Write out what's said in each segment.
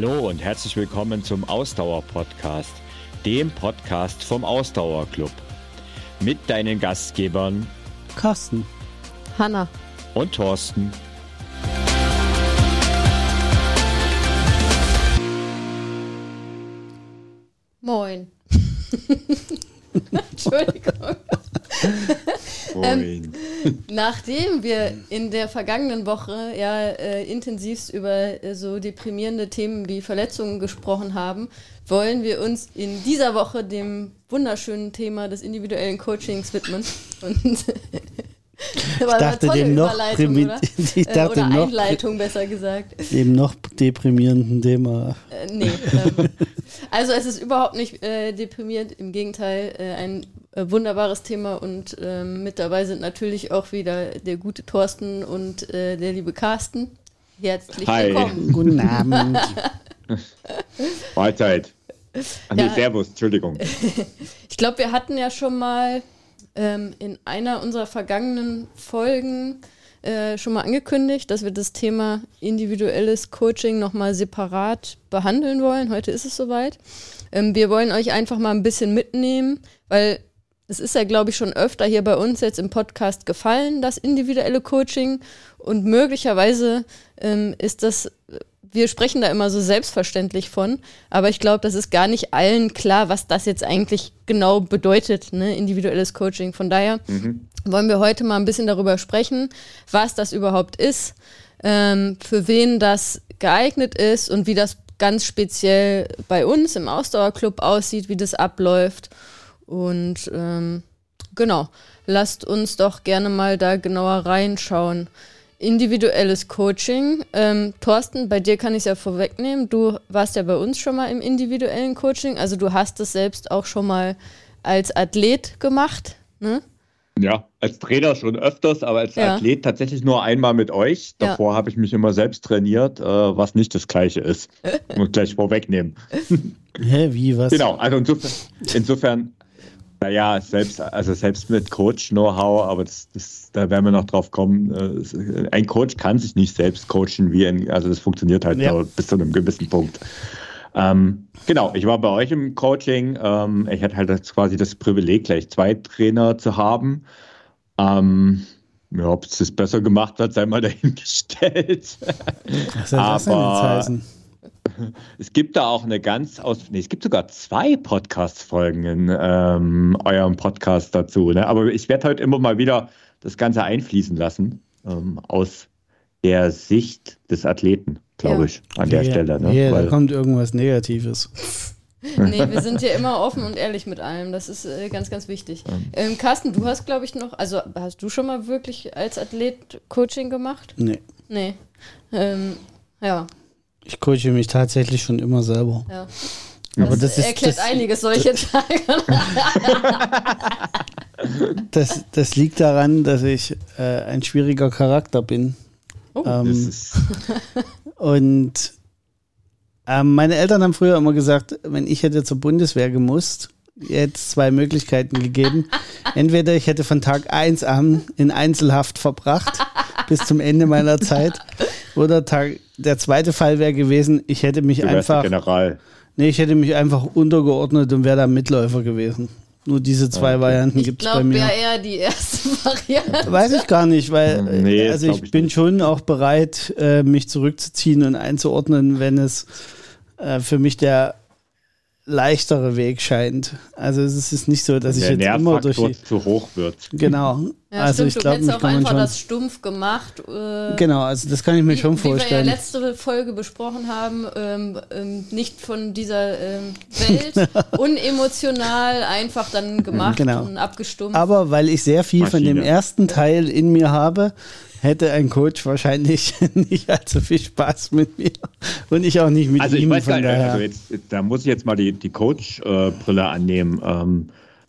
Hallo und herzlich willkommen zum Ausdauer-Podcast, dem Podcast vom Ausdauerclub. Mit deinen Gastgebern Carsten, Hanna und Thorsten. Moin. Entschuldigung. Ähm, nachdem wir in der vergangenen Woche ja äh, intensivst über äh, so deprimierende Themen wie Verletzungen gesprochen haben, wollen wir uns in dieser Woche dem wunderschönen Thema des individuellen Coachings widmen. Und ich dachte dem noch, oder? ich äh, dachte oder noch Einleitung besser gesagt. Dem noch deprimierenden Thema. Äh, nee. Ähm, also es ist überhaupt nicht äh, deprimierend, im Gegenteil äh, ein wunderbares Thema und ähm, mit dabei sind natürlich auch wieder der gute Thorsten und äh, der liebe Carsten. Herzlich Hi. willkommen. Guten Abend. Mahlzeit. Ah, nee, ja. Servus, Entschuldigung. ich glaube, wir hatten ja schon mal ähm, in einer unserer vergangenen Folgen äh, schon mal angekündigt, dass wir das Thema individuelles Coaching nochmal separat behandeln wollen. Heute ist es soweit. Ähm, wir wollen euch einfach mal ein bisschen mitnehmen, weil es ist ja, glaube ich, schon öfter hier bei uns jetzt im Podcast gefallen, das individuelle Coaching. Und möglicherweise ähm, ist das wir sprechen da immer so selbstverständlich von, aber ich glaube, das ist gar nicht allen klar, was das jetzt eigentlich genau bedeutet, ne? individuelles Coaching. Von daher mhm. wollen wir heute mal ein bisschen darüber sprechen, was das überhaupt ist, ähm, für wen das geeignet ist und wie das ganz speziell bei uns im Ausdauerclub aussieht, wie das abläuft. Und ähm, genau, lasst uns doch gerne mal da genauer reinschauen individuelles Coaching. Ähm, Thorsten, bei dir kann ich es ja vorwegnehmen. Du warst ja bei uns schon mal im individuellen Coaching. Also du hast es selbst auch schon mal als Athlet gemacht, ne? Ja, als Trainer schon öfters, aber als ja. Athlet tatsächlich nur einmal mit euch. Davor ja. habe ich mich immer selbst trainiert, äh, was nicht das Gleiche ist. Muss gleich vorwegnehmen. Hä, wie, was? Genau, also insofern, insofern naja, selbst, also selbst mit Coach-Know-how, aber das, das, da werden wir noch drauf kommen. Äh, ein Coach kann sich nicht selbst coachen, wie ein, also das funktioniert halt ja. bis zu einem gewissen Punkt. Ähm, genau, ich war bei euch im Coaching. Ähm, ich hatte halt das, quasi das Privileg, gleich zwei Trainer zu haben. Ähm, ja, ob es das besser gemacht hat, sei mal dahingestellt. Was soll das denn jetzt heißen? Es gibt da auch eine ganz aus, nee, es gibt sogar zwei Podcast-Folgen in ähm, eurem Podcast dazu. Ne? Aber ich werde heute immer mal wieder das Ganze einfließen lassen ähm, aus der Sicht des Athleten, glaube ja. ich, an der ja, Stelle. Ne? Ja, Weil, da kommt irgendwas Negatives. nee, wir sind ja immer offen und ehrlich mit allem. Das ist äh, ganz, ganz wichtig. Ähm, Carsten, du hast, glaube ich, noch, also hast du schon mal wirklich als Athlet Coaching gemacht? Nee. Nee. Ähm, ja, ich coache mich tatsächlich schon immer selber. Ja. Aber das, das ist, erklärt das, einiges solche Tage. das, das liegt daran, dass ich äh, ein schwieriger Charakter bin. Oh, ähm, und äh, meine Eltern haben früher immer gesagt, wenn ich hätte zur Bundeswehr gemusst, hätte es zwei Möglichkeiten gegeben. Entweder ich hätte von Tag 1 an in Einzelhaft verbracht bis zum Ende meiner Zeit oder Tag, der zweite Fall wäre gewesen, ich hätte mich du einfach. General. Nee, ich hätte mich einfach untergeordnet und wäre da Mitläufer gewesen. Nur diese zwei okay. Varianten gibt es bei mir. Ich glaube, wäre eher die erste Variante. Weiß ich gar nicht, weil nee, also ich, ich bin nicht. schon auch bereit, äh, mich zurückzuziehen und einzuordnen, wenn es äh, für mich der leichtere Weg scheint. Also es ist nicht so, dass ich jetzt immer durch die, zu hoch wird. Genau. Ja, also stimmt, ich glaube, du hättest auch einfach das stumpf gemacht. Äh, genau, also das kann ich mir wie, schon vorstellen. Wie wir ja letzte Folge besprochen haben, ähm, ähm, nicht von dieser ähm, Welt, unemotional einfach dann gemacht genau. und abgestumpft. Aber weil ich sehr viel Maschine. von dem ersten Teil in mir habe, hätte ein Coach wahrscheinlich nicht allzu viel Spaß mit mir und ich auch nicht mit also ihm. Ich weiß von gar nicht, also jetzt, da muss ich jetzt mal die, die Coach-Brille annehmen. Ähm,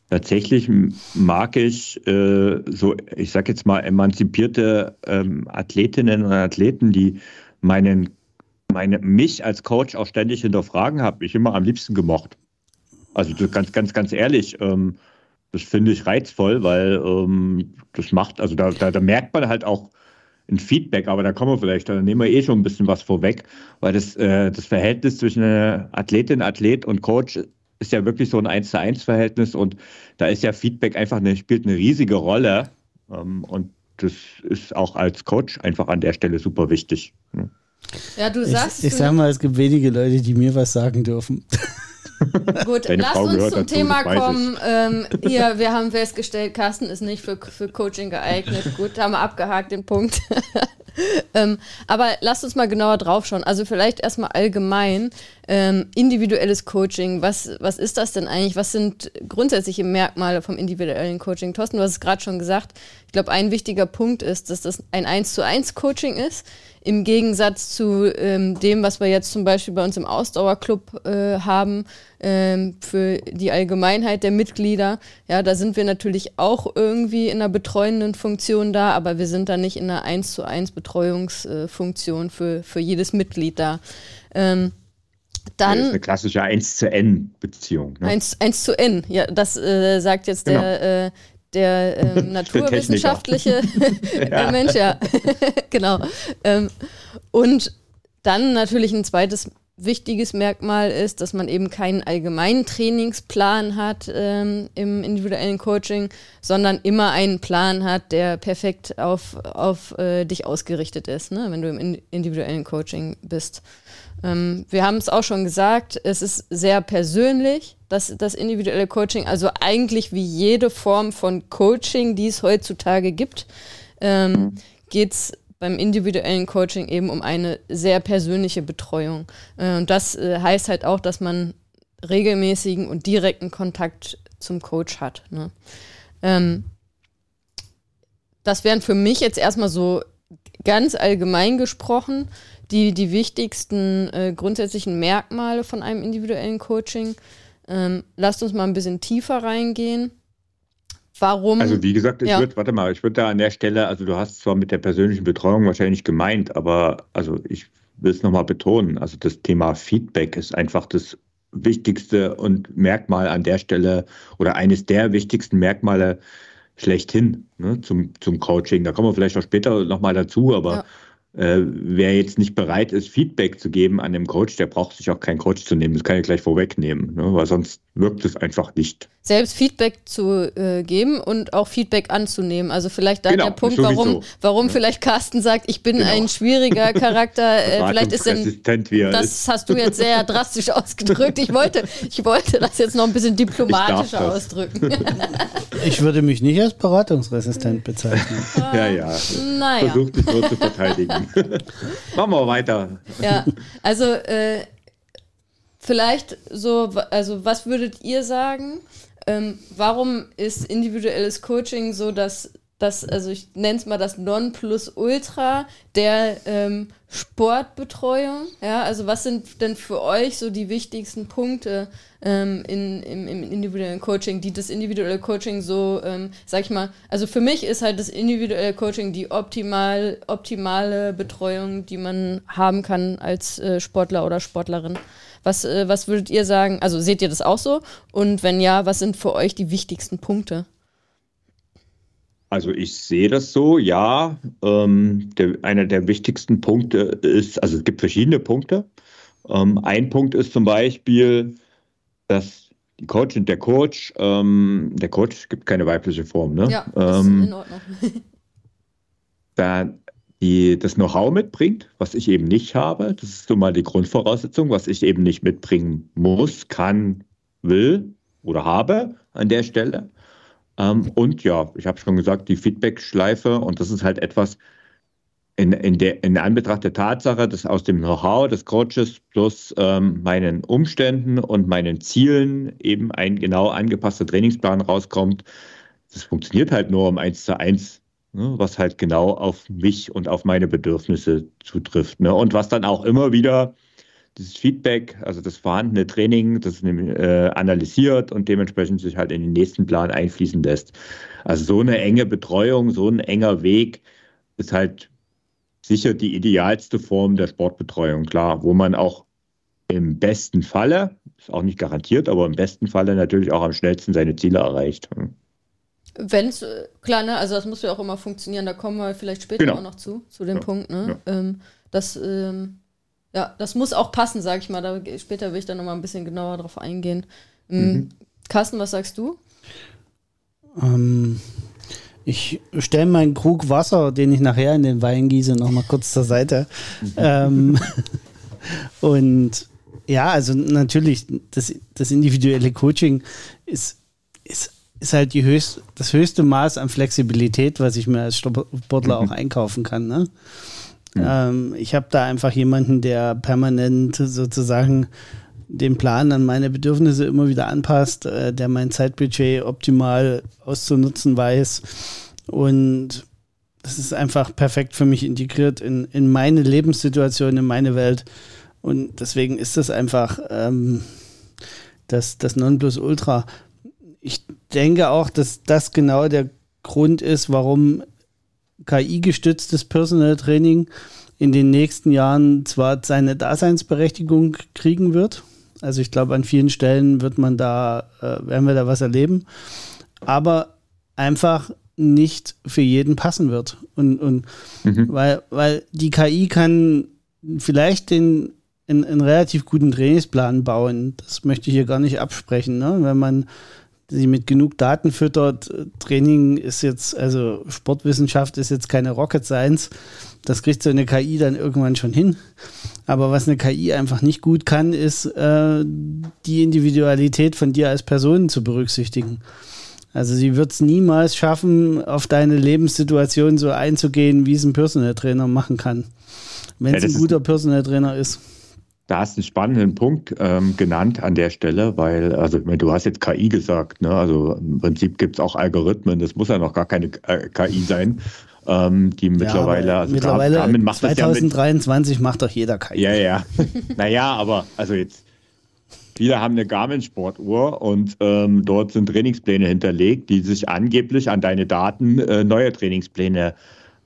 tatsächlich mag ich äh, so, ich sag jetzt mal, emanzipierte ähm, Athletinnen und Athleten, die meinen, meine, mich als Coach auch ständig hinterfragen, habe ich immer am liebsten gemocht. Also ganz, ganz, ganz ehrlich. Ähm, das finde ich reizvoll, weil ähm, das macht, also da, da, da, merkt man halt auch, ein Feedback, aber da kommen wir vielleicht, da nehmen wir eh schon ein bisschen was vorweg, weil das, äh, das Verhältnis zwischen Athletin, Athlet und Coach ist ja wirklich so ein 1 zu 1 Verhältnis und da ist ja Feedback einfach eine, spielt eine riesige Rolle ähm, und das ist auch als Coach einfach an der Stelle super wichtig. Ne? Ja, du sagst. Ich, ich sag mal, es gibt wenige Leute, die mir was sagen dürfen. Gut, Deine lass Frau uns zum dazu, Thema kommen. Ähm, hier, wir haben festgestellt, Carsten ist nicht für, für Coaching geeignet. Gut, haben wir abgehakt den Punkt. ähm, aber lasst uns mal genauer drauf schauen. Also vielleicht erstmal allgemein ähm, individuelles Coaching. Was, was ist das denn eigentlich? Was sind grundsätzliche Merkmale vom individuellen Coaching? Thorsten, du hast es gerade schon gesagt. Ich glaube, ein wichtiger Punkt ist, dass das ein 1 zu 1 Coaching ist. Im Gegensatz zu ähm, dem, was wir jetzt zum Beispiel bei uns im Ausdauerclub äh, haben, ähm, für die Allgemeinheit der Mitglieder. Ja, da sind wir natürlich auch irgendwie in einer betreuenden Funktion da, aber wir sind da nicht in einer 1 zu 1 Betreuungsfunktion für, für jedes Mitglied da. Ähm, dann, das ist eine klassische 1 zu N Beziehung. Ne? 1, 1 zu N, ja, das äh, sagt jetzt genau. der, äh, der ähm, naturwissenschaftliche der Mensch, ja. genau. Ähm, und dann natürlich ein zweites wichtiges Merkmal ist, dass man eben keinen allgemeinen Trainingsplan hat ähm, im individuellen Coaching, sondern immer einen Plan hat, der perfekt auf, auf äh, dich ausgerichtet ist, ne, wenn du im individuellen Coaching bist. Ähm, wir haben es auch schon gesagt, es ist sehr persönlich, das, das individuelle Coaching, also eigentlich wie jede Form von Coaching, die es heutzutage gibt, ähm, geht es beim individuellen Coaching eben um eine sehr persönliche Betreuung. Äh, und das äh, heißt halt auch, dass man regelmäßigen und direkten Kontakt zum Coach hat. Ne? Ähm, das wären für mich jetzt erstmal so ganz allgemein gesprochen die, die wichtigsten äh, grundsätzlichen Merkmale von einem individuellen Coaching. Ähm, lasst uns mal ein bisschen tiefer reingehen. Warum? Also wie gesagt, ich ja. würde, warte mal, ich würde da an der Stelle, also du hast zwar mit der persönlichen Betreuung wahrscheinlich gemeint, aber also ich will es nochmal betonen, also das Thema Feedback ist einfach das wichtigste und Merkmal an der Stelle oder eines der wichtigsten Merkmale schlechthin ne, zum, zum Coaching. Da kommen wir vielleicht auch später nochmal dazu, aber ja äh, wer jetzt nicht bereit ist, Feedback zu geben an dem Coach, der braucht sich auch keinen Coach zu nehmen. Das kann ich gleich vorwegnehmen, ne? weil sonst wirkt es einfach nicht. Selbst Feedback zu äh, geben und auch Feedback anzunehmen. Also vielleicht da genau, der Punkt, warum, warum ja. vielleicht Carsten sagt, ich bin genau. ein schwieriger Charakter. Äh, vielleicht ist denn, das ist. hast du jetzt sehr drastisch ausgedrückt. Ich wollte, ich wollte das jetzt noch ein bisschen diplomatischer ausdrücken. ich würde mich nicht als beratungsresistent bezeichnen. ja, ja. Naja. Versuch dich nur zu verteidigen. Machen wir weiter. Ja, also äh, vielleicht so, also was würdet ihr sagen? Ähm, warum ist individuelles Coaching so, dass das, also ich nenne es mal das Nonplusultra der ähm, Sportbetreuung. Ja, also was sind denn für euch so die wichtigsten Punkte ähm, in, im, im, individuellen Coaching, die das individuelle Coaching so, ähm, sag ich mal, also für mich ist halt das individuelle Coaching die optimal, optimale Betreuung, die man haben kann als äh, Sportler oder Sportlerin. Was, äh, was würdet ihr sagen? Also seht ihr das auch so? Und wenn ja, was sind für euch die wichtigsten Punkte? Also ich sehe das so, ja. Ähm, der, einer der wichtigsten Punkte ist, also es gibt verschiedene Punkte. Ähm, ein Punkt ist zum Beispiel, dass die Coach und der Coach, ähm, der Coach gibt keine weibliche Form, ne? Ja, ist ähm, in Ordnung. da die das Know-how mitbringt, was ich eben nicht habe. Das ist so mal die Grundvoraussetzung, was ich eben nicht mitbringen muss, kann, will oder habe an der Stelle. Ähm, und ja, ich habe schon gesagt, die Feedback-Schleife und das ist halt etwas in, in, der, in Anbetracht der Tatsache, dass aus dem Know-how des Coaches plus ähm, meinen Umständen und meinen Zielen eben ein genau angepasster Trainingsplan rauskommt. Das funktioniert halt nur um eins zu eins, ne, was halt genau auf mich und auf meine Bedürfnisse zutrifft. Ne, und was dann auch immer wieder dieses Feedback, also das vorhandene Training, das äh, analysiert und dementsprechend sich halt in den nächsten Plan einfließen lässt. Also so eine enge Betreuung, so ein enger Weg ist halt sicher die idealste Form der Sportbetreuung, klar, wo man auch im besten Falle, ist auch nicht garantiert, aber im besten Falle natürlich auch am schnellsten seine Ziele erreicht. Wenn es, äh, klar, ne, also das muss ja auch immer funktionieren, da kommen wir vielleicht später Genau. auch noch zu, zu dem Ja. Punkt, ne? Ja. Ähm, das, ähm, ja, das muss auch passen, sag ich mal. Da, später will ich da nochmal ein bisschen genauer drauf eingehen. Ähm, Mhm. Carsten, was sagst du? Ähm, ich stelle meinen Krug Wasser, den ich nachher in den Wein gieße, nochmal kurz zur Seite. ähm, und ja, also natürlich, das, das individuelle Coaching ist, ist, ist halt die höchst, das höchste Maß an Flexibilität, was ich mir als Sportler auch einkaufen kann. Ne? Ähm, ich habe da einfach jemanden, der permanent sozusagen den Plan an meine Bedürfnisse immer wieder anpasst, äh, der mein Zeitbudget optimal auszunutzen weiß. Und das ist einfach perfekt für mich integriert in, in meine Lebenssituation, in meine Welt. Und deswegen ist das einfach ähm, das, das Nonplusultra. Ich denke auch, dass das genau der Grund ist, warum KI-gestütztes Personal Training in den nächsten Jahren zwar seine Daseinsberechtigung kriegen wird. Also ich glaube, an vielen Stellen wird man da, äh, werden wir da was erleben, aber einfach nicht für jeden passen wird. Und, und weil, weil die KI kann vielleicht den einen, einen relativ guten Trainingsplan bauen. Das möchte ich hier gar nicht absprechen. Ne? Wenn man sie mit genug Daten füttert, äh, Training ist jetzt, also Sportwissenschaft ist jetzt keine Rocket Science. Das kriegt so eine KI dann irgendwann schon hin. Aber was eine KI einfach nicht gut kann, ist äh, die Individualität von dir als Person zu berücksichtigen. Also sie wird es niemals schaffen, auf deine Lebenssituation so einzugehen, wie es ein Personal Trainer machen kann. Wenn Ja, es das ein guter Personal Trainer ist. Da hast du einen spannenden Punkt ähm, genannt an der Stelle, weil, also du hast jetzt KI gesagt, ne? Also im Prinzip gibt es auch Algorithmen, das muss ja noch gar keine äh, KI sein, ähm, die mittlerweile, ja, also mittlerweile Garmin macht das ja mit, 2023 macht doch jeder KI. Ja, ja. naja, aber also jetzt, viele haben eine Garmin-Sportuhr und ähm, dort sind Trainingspläne hinterlegt, die sich angeblich an deine Daten äh, neue Trainingspläne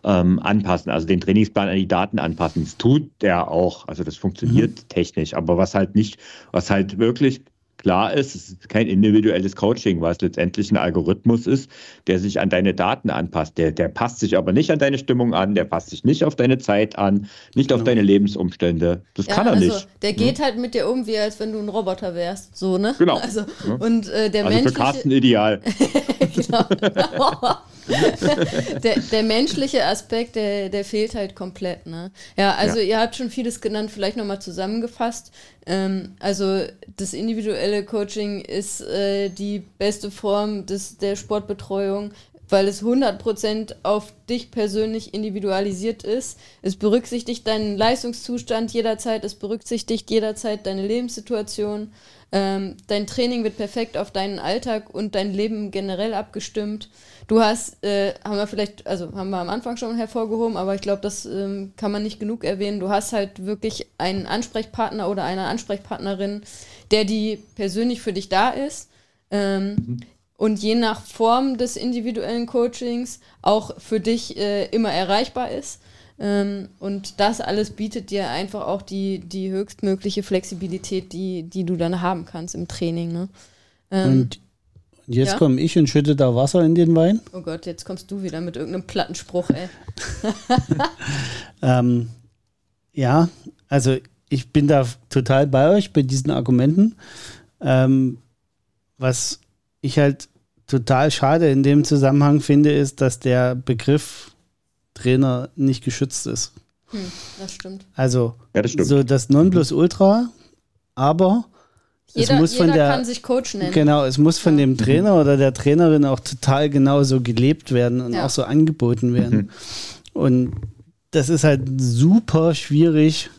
ähm, anpassen, also den Trainingsplan an die Daten anpassen. Das tut der auch, also das funktioniert technisch, aber was halt nicht, was halt wirklich klar ist, es ist kein individuelles Coaching, weil es letztendlich ein Algorithmus ist, der sich an deine Daten anpasst. Der, der passt sich aber nicht an deine Stimmung an, der passt sich nicht auf deine Zeit an, nicht auf deine Lebensumstände. Das kann er also nicht. der geht halt mit dir um, wie als wenn du ein Roboter wärst. So, ne? Genau. Also, Ja. Und äh, der Also für menschliche. Carsten ideal. genau. der, der menschliche Aspekt, der, der fehlt halt komplett. Ne? Ja, also Ja. ihr habt schon vieles genannt, vielleicht nochmal zusammengefasst. Ähm, also das individuelle Coaching ist äh, die beste Form des, der Sportbetreuung, weil es 100% auf dich persönlich individualisiert ist. Es berücksichtigt deinen Leistungszustand jederzeit, es berücksichtigt jederzeit deine Lebenssituation. Ähm, dein Training wird perfekt auf deinen Alltag und dein Leben generell abgestimmt. Du hast, äh, haben wir vielleicht, also haben wir am Anfang schon hervorgehoben, aber ich glaube, das ähm, kann man nicht genug erwähnen. Du hast halt wirklich einen Ansprechpartner oder eine Ansprechpartnerin, der die persönlich für dich da ist. Ähm, und je nach Form des individuellen Coachings auch für dich äh, immer erreichbar ist. Ähm, und das alles bietet dir einfach auch die, die höchstmögliche Flexibilität, die, die du dann haben kannst im Training. Ne? Ähm, Und jetzt Ja? komme ich und schütte da Wasser in den Wein. oh Gott, jetzt kommst du wieder mit irgendeinem Plattenspruch, ey. Ähm, ja, also ich bin da total bei euch bei diesen Argumenten. Ähm, was ich halt total schade in dem Zusammenhang finde, ist, dass der Begriff Trainer nicht geschützt ist. Hm, das stimmt. Also Ja, das stimmt. so das Nonplusultra, aber Jeder, es muss von jeder der kann sich Coach nennen. Genau, es muss von dem Trainer oder der Trainerin auch total genau so gelebt werden und Ja. auch so angeboten werden. Und das ist halt super schwierig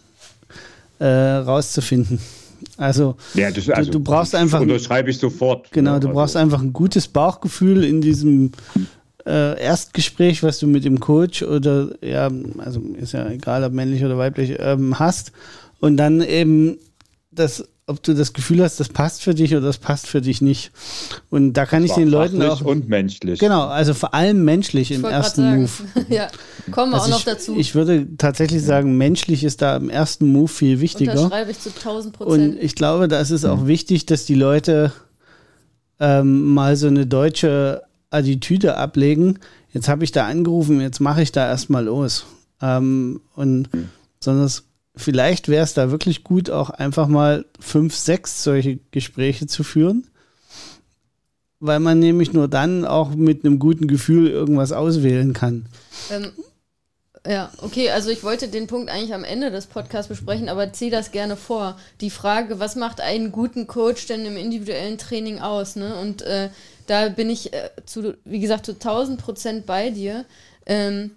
äh, rauszufinden. Also, Ja, das, also, du brauchst das einfach- Unterschreibe ich sofort. genau, du also, brauchst einfach ein gutes Bauchgefühl in diesem äh, Erstgespräch, was du mit dem Coach oder, ja, also ist ja egal, ob männlich oder weiblich, ähm, hast. Und dann eben das, ob du das Gefühl hast, das passt für dich oder das passt für dich nicht. Und da kann ich war den Leuten auch. Und menschlich. Genau, also vor allem menschlich Ich im ersten sagen. Move. ja, kommen wir Also auch noch ich, dazu. ich würde tatsächlich sagen, menschlich ist da im ersten Move viel wichtiger. Unterschreibe ich zu 1000 Und Prozent. ich glaube, da ist es auch wichtig, dass die Leute ähm, mal so eine deutsche Attitüde ablegen, jetzt habe ich da angerufen, jetzt mache ich da erstmal los. Ähm, und mhm. sondern vielleicht wäre es da wirklich gut, auch einfach mal fünf, sechs solche Gespräche zu führen, weil man nämlich nur dann auch mit einem guten Gefühl irgendwas auswählen kann. Ähm, ja, okay, also ich wollte den Punkt eigentlich am Ende des Podcasts besprechen, aber zieh das gerne vor. Die Frage, was macht einen guten Coach denn im individuellen Training aus? Ne? Und äh, da bin ich, äh, zu, wie gesagt, zu 1000 Prozent bei dir. Ähm,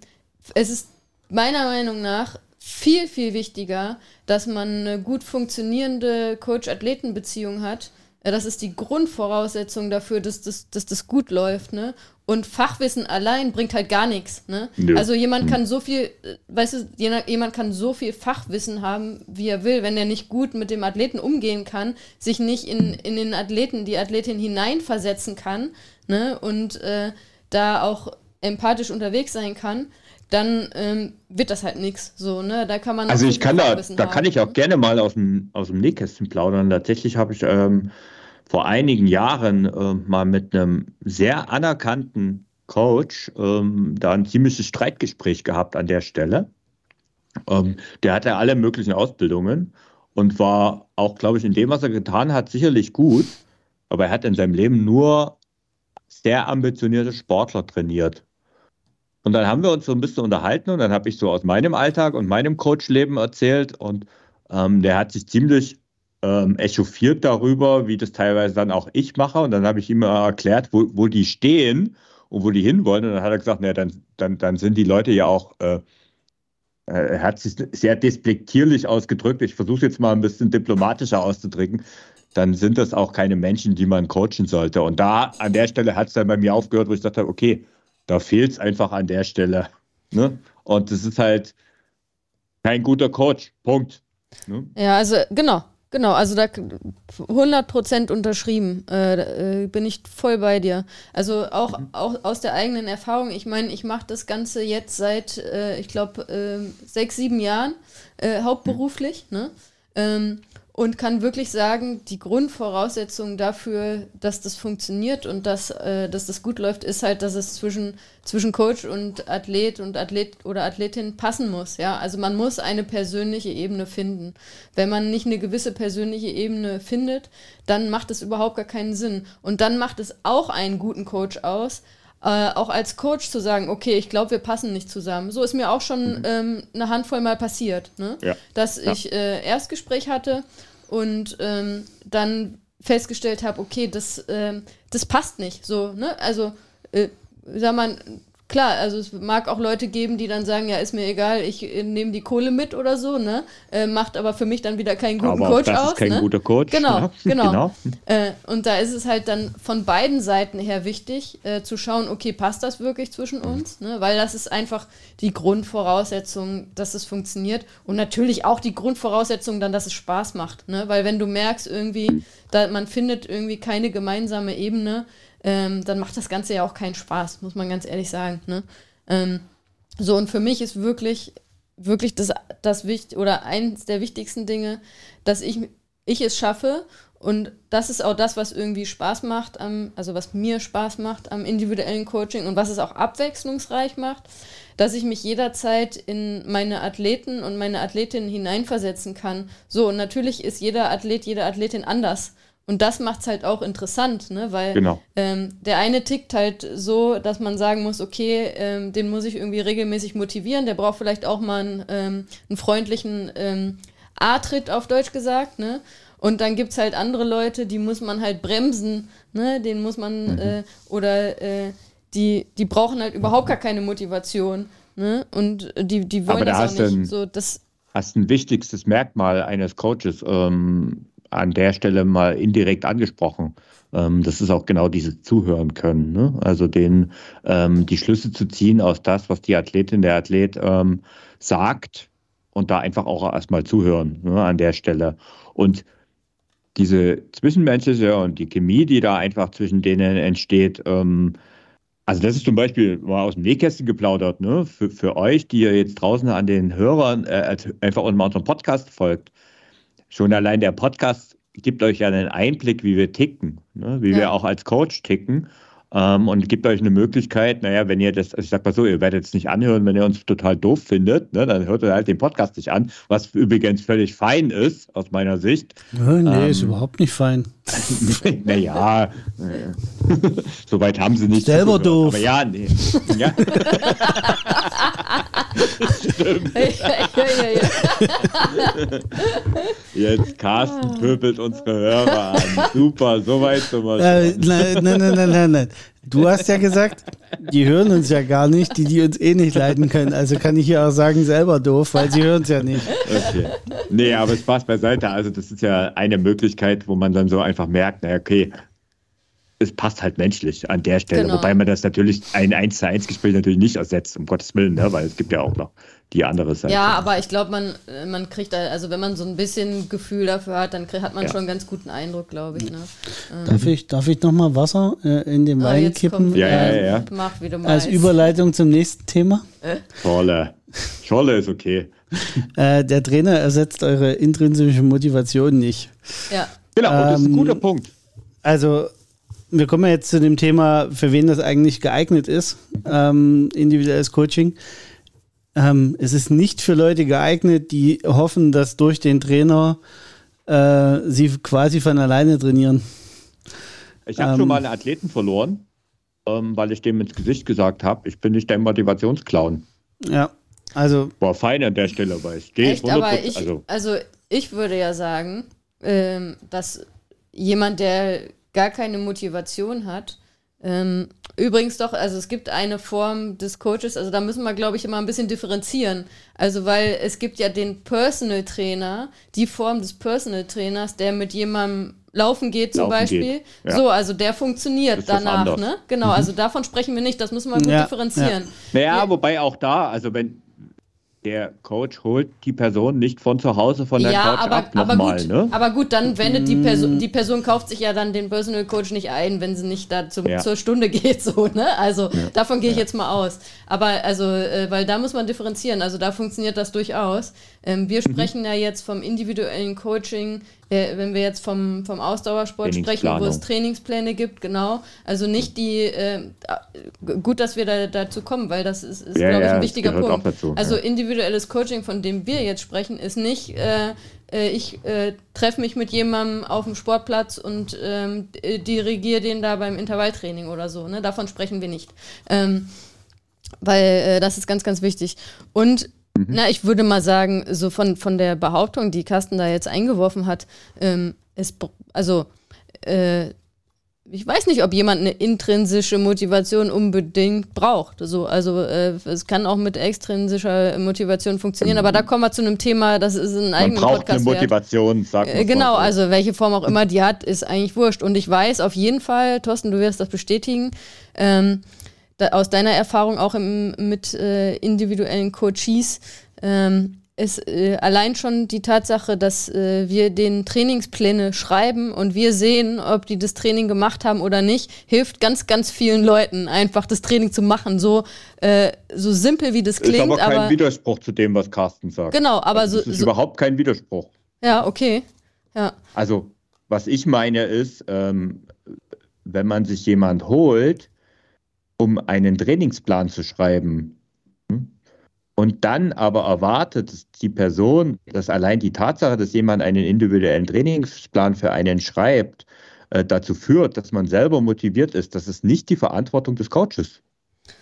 es ist meiner Meinung nach viel, viel wichtiger, dass man eine gut funktionierende Coach-Athleten-Beziehung hat. Äh, das ist die Grundvoraussetzung dafür, dass das, dass das gut läuft. Ne? Und Fachwissen allein bringt halt gar nichts. Ne? Also jemand hm. kann so viel, äh, weißt du, jemand kann so viel Fachwissen haben, wie er will, wenn er nicht gut mit dem Athleten umgehen kann, sich nicht in, in den Athleten, die Athletin hineinversetzen kann ne? und äh, da auch empathisch unterwegs sein kann, dann ähm, wird das halt nichts. So, ne? Da kann man also ich kann da, da kann ich auch ne? gerne mal aus dem, aus dem Nähkästchen plaudern. Tatsächlich habe ich ähm, vor einigen Jahren äh, mal mit einem sehr anerkannten Coach ähm, da ein ziemliches Streitgespräch gehabt an der Stelle. Ähm, der hatte alle möglichen Ausbildungen und war auch, glaube ich, in dem, was er getan hat, sicherlich gut. Aber er hat in seinem Leben nur sehr ambitionierte Sportler trainiert. Und dann haben wir uns so ein bisschen unterhalten und dann habe ich so aus meinem Alltag und meinem Coachleben erzählt und ähm, der hat sich ziemlich ähm, echauffiert darüber, wie das teilweise dann auch ich mache. Und dann habe ich ihm erklärt, wo, wo die stehen und wo die hinwollen. Und dann hat er gesagt, naja, dann, dann, dann sind die Leute ja auch, äh, äh er hat sich sehr despektierlich ausgedrückt. Ich versuche jetzt mal ein bisschen diplomatischer auszudrücken. Dann sind das auch keine Menschen, die man coachen sollte. Und da an der Stelle hat es dann bei mir aufgehört, wo ich habe, okay, da fehlt es einfach an der Stelle. Ne? Und das ist halt kein guter Coach. Punkt. Ne? Ja, also genau. Genau, also da 100% unterschrieben, äh, äh, bin ich voll bei dir. Also auch, mhm. auch aus der eigenen Erfahrung, ich meine, ich mache das Ganze jetzt seit, äh, ich glaube, äh, sechs, sieben Jahren äh, hauptberuflich. Mhm. Ne? Ähm, und kann wirklich sagen, die Grundvoraussetzung dafür, dass das funktioniert und dass, äh, dass das gut läuft, ist halt, dass es zwischen, zwischen Coach und Athlet und Athlet oder Athletin passen muss. Ja, also man muss eine persönliche Ebene finden. Wenn man nicht eine gewisse persönliche Ebene findet, dann macht es überhaupt gar keinen Sinn. Und dann macht es auch einen guten Coach aus, äh, auch als Coach zu sagen, okay, ich glaube, wir passen nicht zusammen. So ist mir auch schon mhm. ähm, eine Handvoll mal passiert, ne? ja. dass ja. ich äh, Erstgespräch hatte und ähm, dann festgestellt habe, okay, das, ähm, das passt nicht. So, ne? Also, äh, sag mal, klar, also es mag auch Leute geben, die dann sagen, ja, ist mir egal, ich äh, nehme die Kohle mit oder so, ne? Äh, macht aber für mich dann wieder keinen guten aber Coach das aus. Ist kein ne? guter Coach. Genau, ja. genau. genau. Äh, und da ist es halt dann von beiden Seiten her wichtig, äh, zu schauen, okay, passt das wirklich zwischen mhm. uns? Ne? Weil das ist einfach die Grundvoraussetzung, dass es funktioniert. Und natürlich auch die Grundvoraussetzung dann, dass es Spaß macht. Ne? Weil wenn du merkst, irgendwie, da, man findet irgendwie keine gemeinsame Ebene, ähm, dann macht das Ganze ja auch keinen Spaß, muss man ganz ehrlich sagen. Ne? Ähm, so, und für mich ist wirklich, wirklich das, das wichtig oder eins der wichtigsten Dinge, dass ich, ich es schaffe und das ist auch das, was irgendwie Spaß macht, am, also was mir Spaß macht am individuellen Coaching und was es auch abwechslungsreich macht, dass ich mich jederzeit in meine Athleten und meine Athletinnen hineinversetzen kann. So, und natürlich ist jeder Athlet, jede Athletin anders. Und das macht es halt auch interessant, ne? weil genau. ähm, der eine tickt halt so, dass man sagen muss, okay, ähm, den muss ich irgendwie regelmäßig motivieren, der braucht vielleicht auch mal einen, ähm, einen freundlichen ähm, A-Tritt auf Deutsch gesagt, ne? Und dann gibt es halt andere Leute, die muss man halt bremsen, ne? Den muss man, mhm. äh, oder äh, die, die brauchen halt überhaupt gar keine Motivation, ne? Und die, die wollen Aber das auch nicht. Ein, so, das hast ein wichtigstes Merkmal eines Coaches. An der Stelle mal indirekt angesprochen. Ähm, das ist auch genau dieses Zuhören können. Ne? Also den, ähm, die Schlüsse zu ziehen aus das, was die Athletin, der Athlet ähm, sagt und da einfach auch erstmal zuhören ne, an der Stelle. Und diese zwischenmenschliche und die Chemie, die da einfach zwischen denen entsteht, ähm, also das ist zum Beispiel mal aus dem Nähkästchen geplaudert, ne? Für, für euch, die ihr jetzt draußen an den Hörern äh, einfach unserem Podcast folgt schon allein der Podcast gibt euch ja einen Einblick, wie wir ticken, ne? wie ja. wir auch als Coach ticken. ähm, und gibt euch eine Möglichkeit, naja, wenn ihr das, also ich sag mal so, ihr werdet es nicht anhören, wenn ihr uns total doof findet, ne, dann hört ihr halt den Podcast nicht an, was übrigens völlig fein ist, aus meiner Sicht. Ja, nee, ähm, ist überhaupt nicht fein. naja, äh, soweit haben sie nicht. Selber doof. Aber ja, nee. Ja. Stimmt. Jetzt Carsten pöbelt unsere Hörer an. Super, soweit zum äh, nein, nein, nein, nein, nein, nein. Du hast ja gesagt, die hören uns ja gar nicht, die, die uns eh nicht leiden können. Also kann ich ja auch sagen, selber doof, weil sie hören es ja nicht. Okay. Nee, aber Spaß beiseite. Also, das ist ja eine Möglichkeit, wo man dann so einfach merkt, naja, okay, es passt halt menschlich an der Stelle. Genau. Wobei man das natürlich ein 1 zu 1 Gespräch natürlich nicht ersetzt, um Gottes Willen, ne? weil es gibt ja auch noch die andere Seite. Ja, aber ich glaube, man, man kriegt da, also wenn man so ein bisschen Gefühl dafür hat, dann krieg, hat man ja. schon einen ganz guten Eindruck, glaube ich. Ne? Darf ich. Darf ich nochmal Wasser äh, in den ah, Wein kippen? Ja, ja, ja, ja. Mach, wie du Als Überleitung zum nächsten Thema. Äh? Scholle. Scholle ist okay. äh, der Trainer ersetzt eure intrinsische Motivation nicht. Ja. Genau, ähm, das ist ein guter ähm, Punkt. Also wir kommen ja jetzt zu dem Thema, für wen das eigentlich geeignet ist, ähm, individuelles Coaching. Ähm, es ist nicht für Leute geeignet, die hoffen, dass durch den Trainer äh, sie quasi von alleine trainieren. Ich habe ähm, schon mal einen Athleten verloren, ähm, weil ich dem ins Gesicht gesagt habe, ich bin nicht dein Motivationsclown. Ja, also. War fein an der Stelle, weil es geht. Echt, aber ich, also, also ich würde ja sagen, ähm, dass jemand, der gar keine Motivation hat. Ähm, übrigens doch, also es gibt eine Form des Coaches, also da müssen wir, glaube ich, immer ein bisschen differenzieren. Also weil es gibt ja den Personal Trainer, die Form des Personal Trainers, der mit jemandem laufen geht zum laufen Beispiel. Geht. Ja. So, also der funktioniert danach, ne? Genau, mhm. also davon sprechen wir nicht, das müssen wir gut ja, differenzieren. Ja. Naja, wobei auch da, also wenn, der Coach holt die Person nicht von zu Hause von der ja, Couch aber, ab nochmal. Ne? Aber gut, dann wendet die Person, die Person kauft sich ja dann den Personal Coach nicht ein, wenn sie nicht da zum, ja. zur Stunde geht, so, ne? Also ja. davon gehe ich jetzt mal aus. Aber also, äh, weil da muss man differenzieren, also da funktioniert das durchaus. Ähm, wir mhm. sprechen mhm. ja jetzt vom individuellen Coaching, äh, wenn wir jetzt vom, vom Ausdauersport sprechen, wo es Trainingspläne gibt, genau. Also nicht die, äh, gut, dass wir da, dazu kommen, weil das ist, ist ja, glaube ich, ein wichtiger Punkt. Dazu, also individuelles Coaching, von dem wir jetzt sprechen, ist nicht, äh, äh ich äh, treffe mich mit jemandem auf dem Sportplatz und ähm, dirigiere den da beim Intervalltraining oder so. Ne? Davon sprechen wir nicht. Ähm, weil äh, das ist ganz, ganz wichtig. Und Mhm. Na, ich würde mal sagen, so von, von der Behauptung, die Carsten da jetzt eingeworfen hat, ähm, es, also äh, ich weiß nicht, ob jemand eine intrinsische Motivation unbedingt braucht. So, also äh, es kann auch mit extrinsischer Motivation funktionieren, aber da kommen wir zu einem Thema, das ist ein eigener Podcast. Braucht eine Motivation, sagt äh, Genau, so. also welche Form auch immer die hat, ist eigentlich wurscht. Und ich weiß auf jeden Fall, Thorsten, du wirst das bestätigen, ähm, da, aus deiner Erfahrung auch im, mit äh, individuellen Coaches, ähm, ist äh, allein schon die Tatsache, dass äh, wir den Trainingspläne schreiben und wir sehen, ob die das Training gemacht haben oder nicht, hilft ganz, ganz vielen Leuten einfach das Training zu machen. So, äh, so simpel wie das klingt. Ist aber kein aber, Widerspruch zu dem, was Carsten sagt. Genau, aber also so. Das ist so, überhaupt kein Widerspruch. Ja, okay. Ja. Also, was ich meine ist, ähm, wenn man sich jemand holt, um einen Trainingsplan zu schreiben. Hm, und dann aber erwartet die Person, dass allein die Tatsache, dass jemand einen individuellen Trainingsplan für einen schreibt, äh, dazu führt, dass man selber motiviert ist. Das ist nicht die Verantwortung des Coaches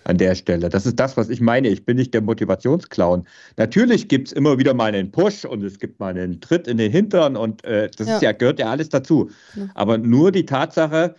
an der Stelle. Das ist das, was ich meine. Ich bin nicht der Motivationsclown. Natürlich gibt es immer wieder mal einen Push und es gibt mal einen Tritt in den Hintern und äh, das ja. Ja, gehört ja alles dazu. Ja. Aber nur die Tatsache,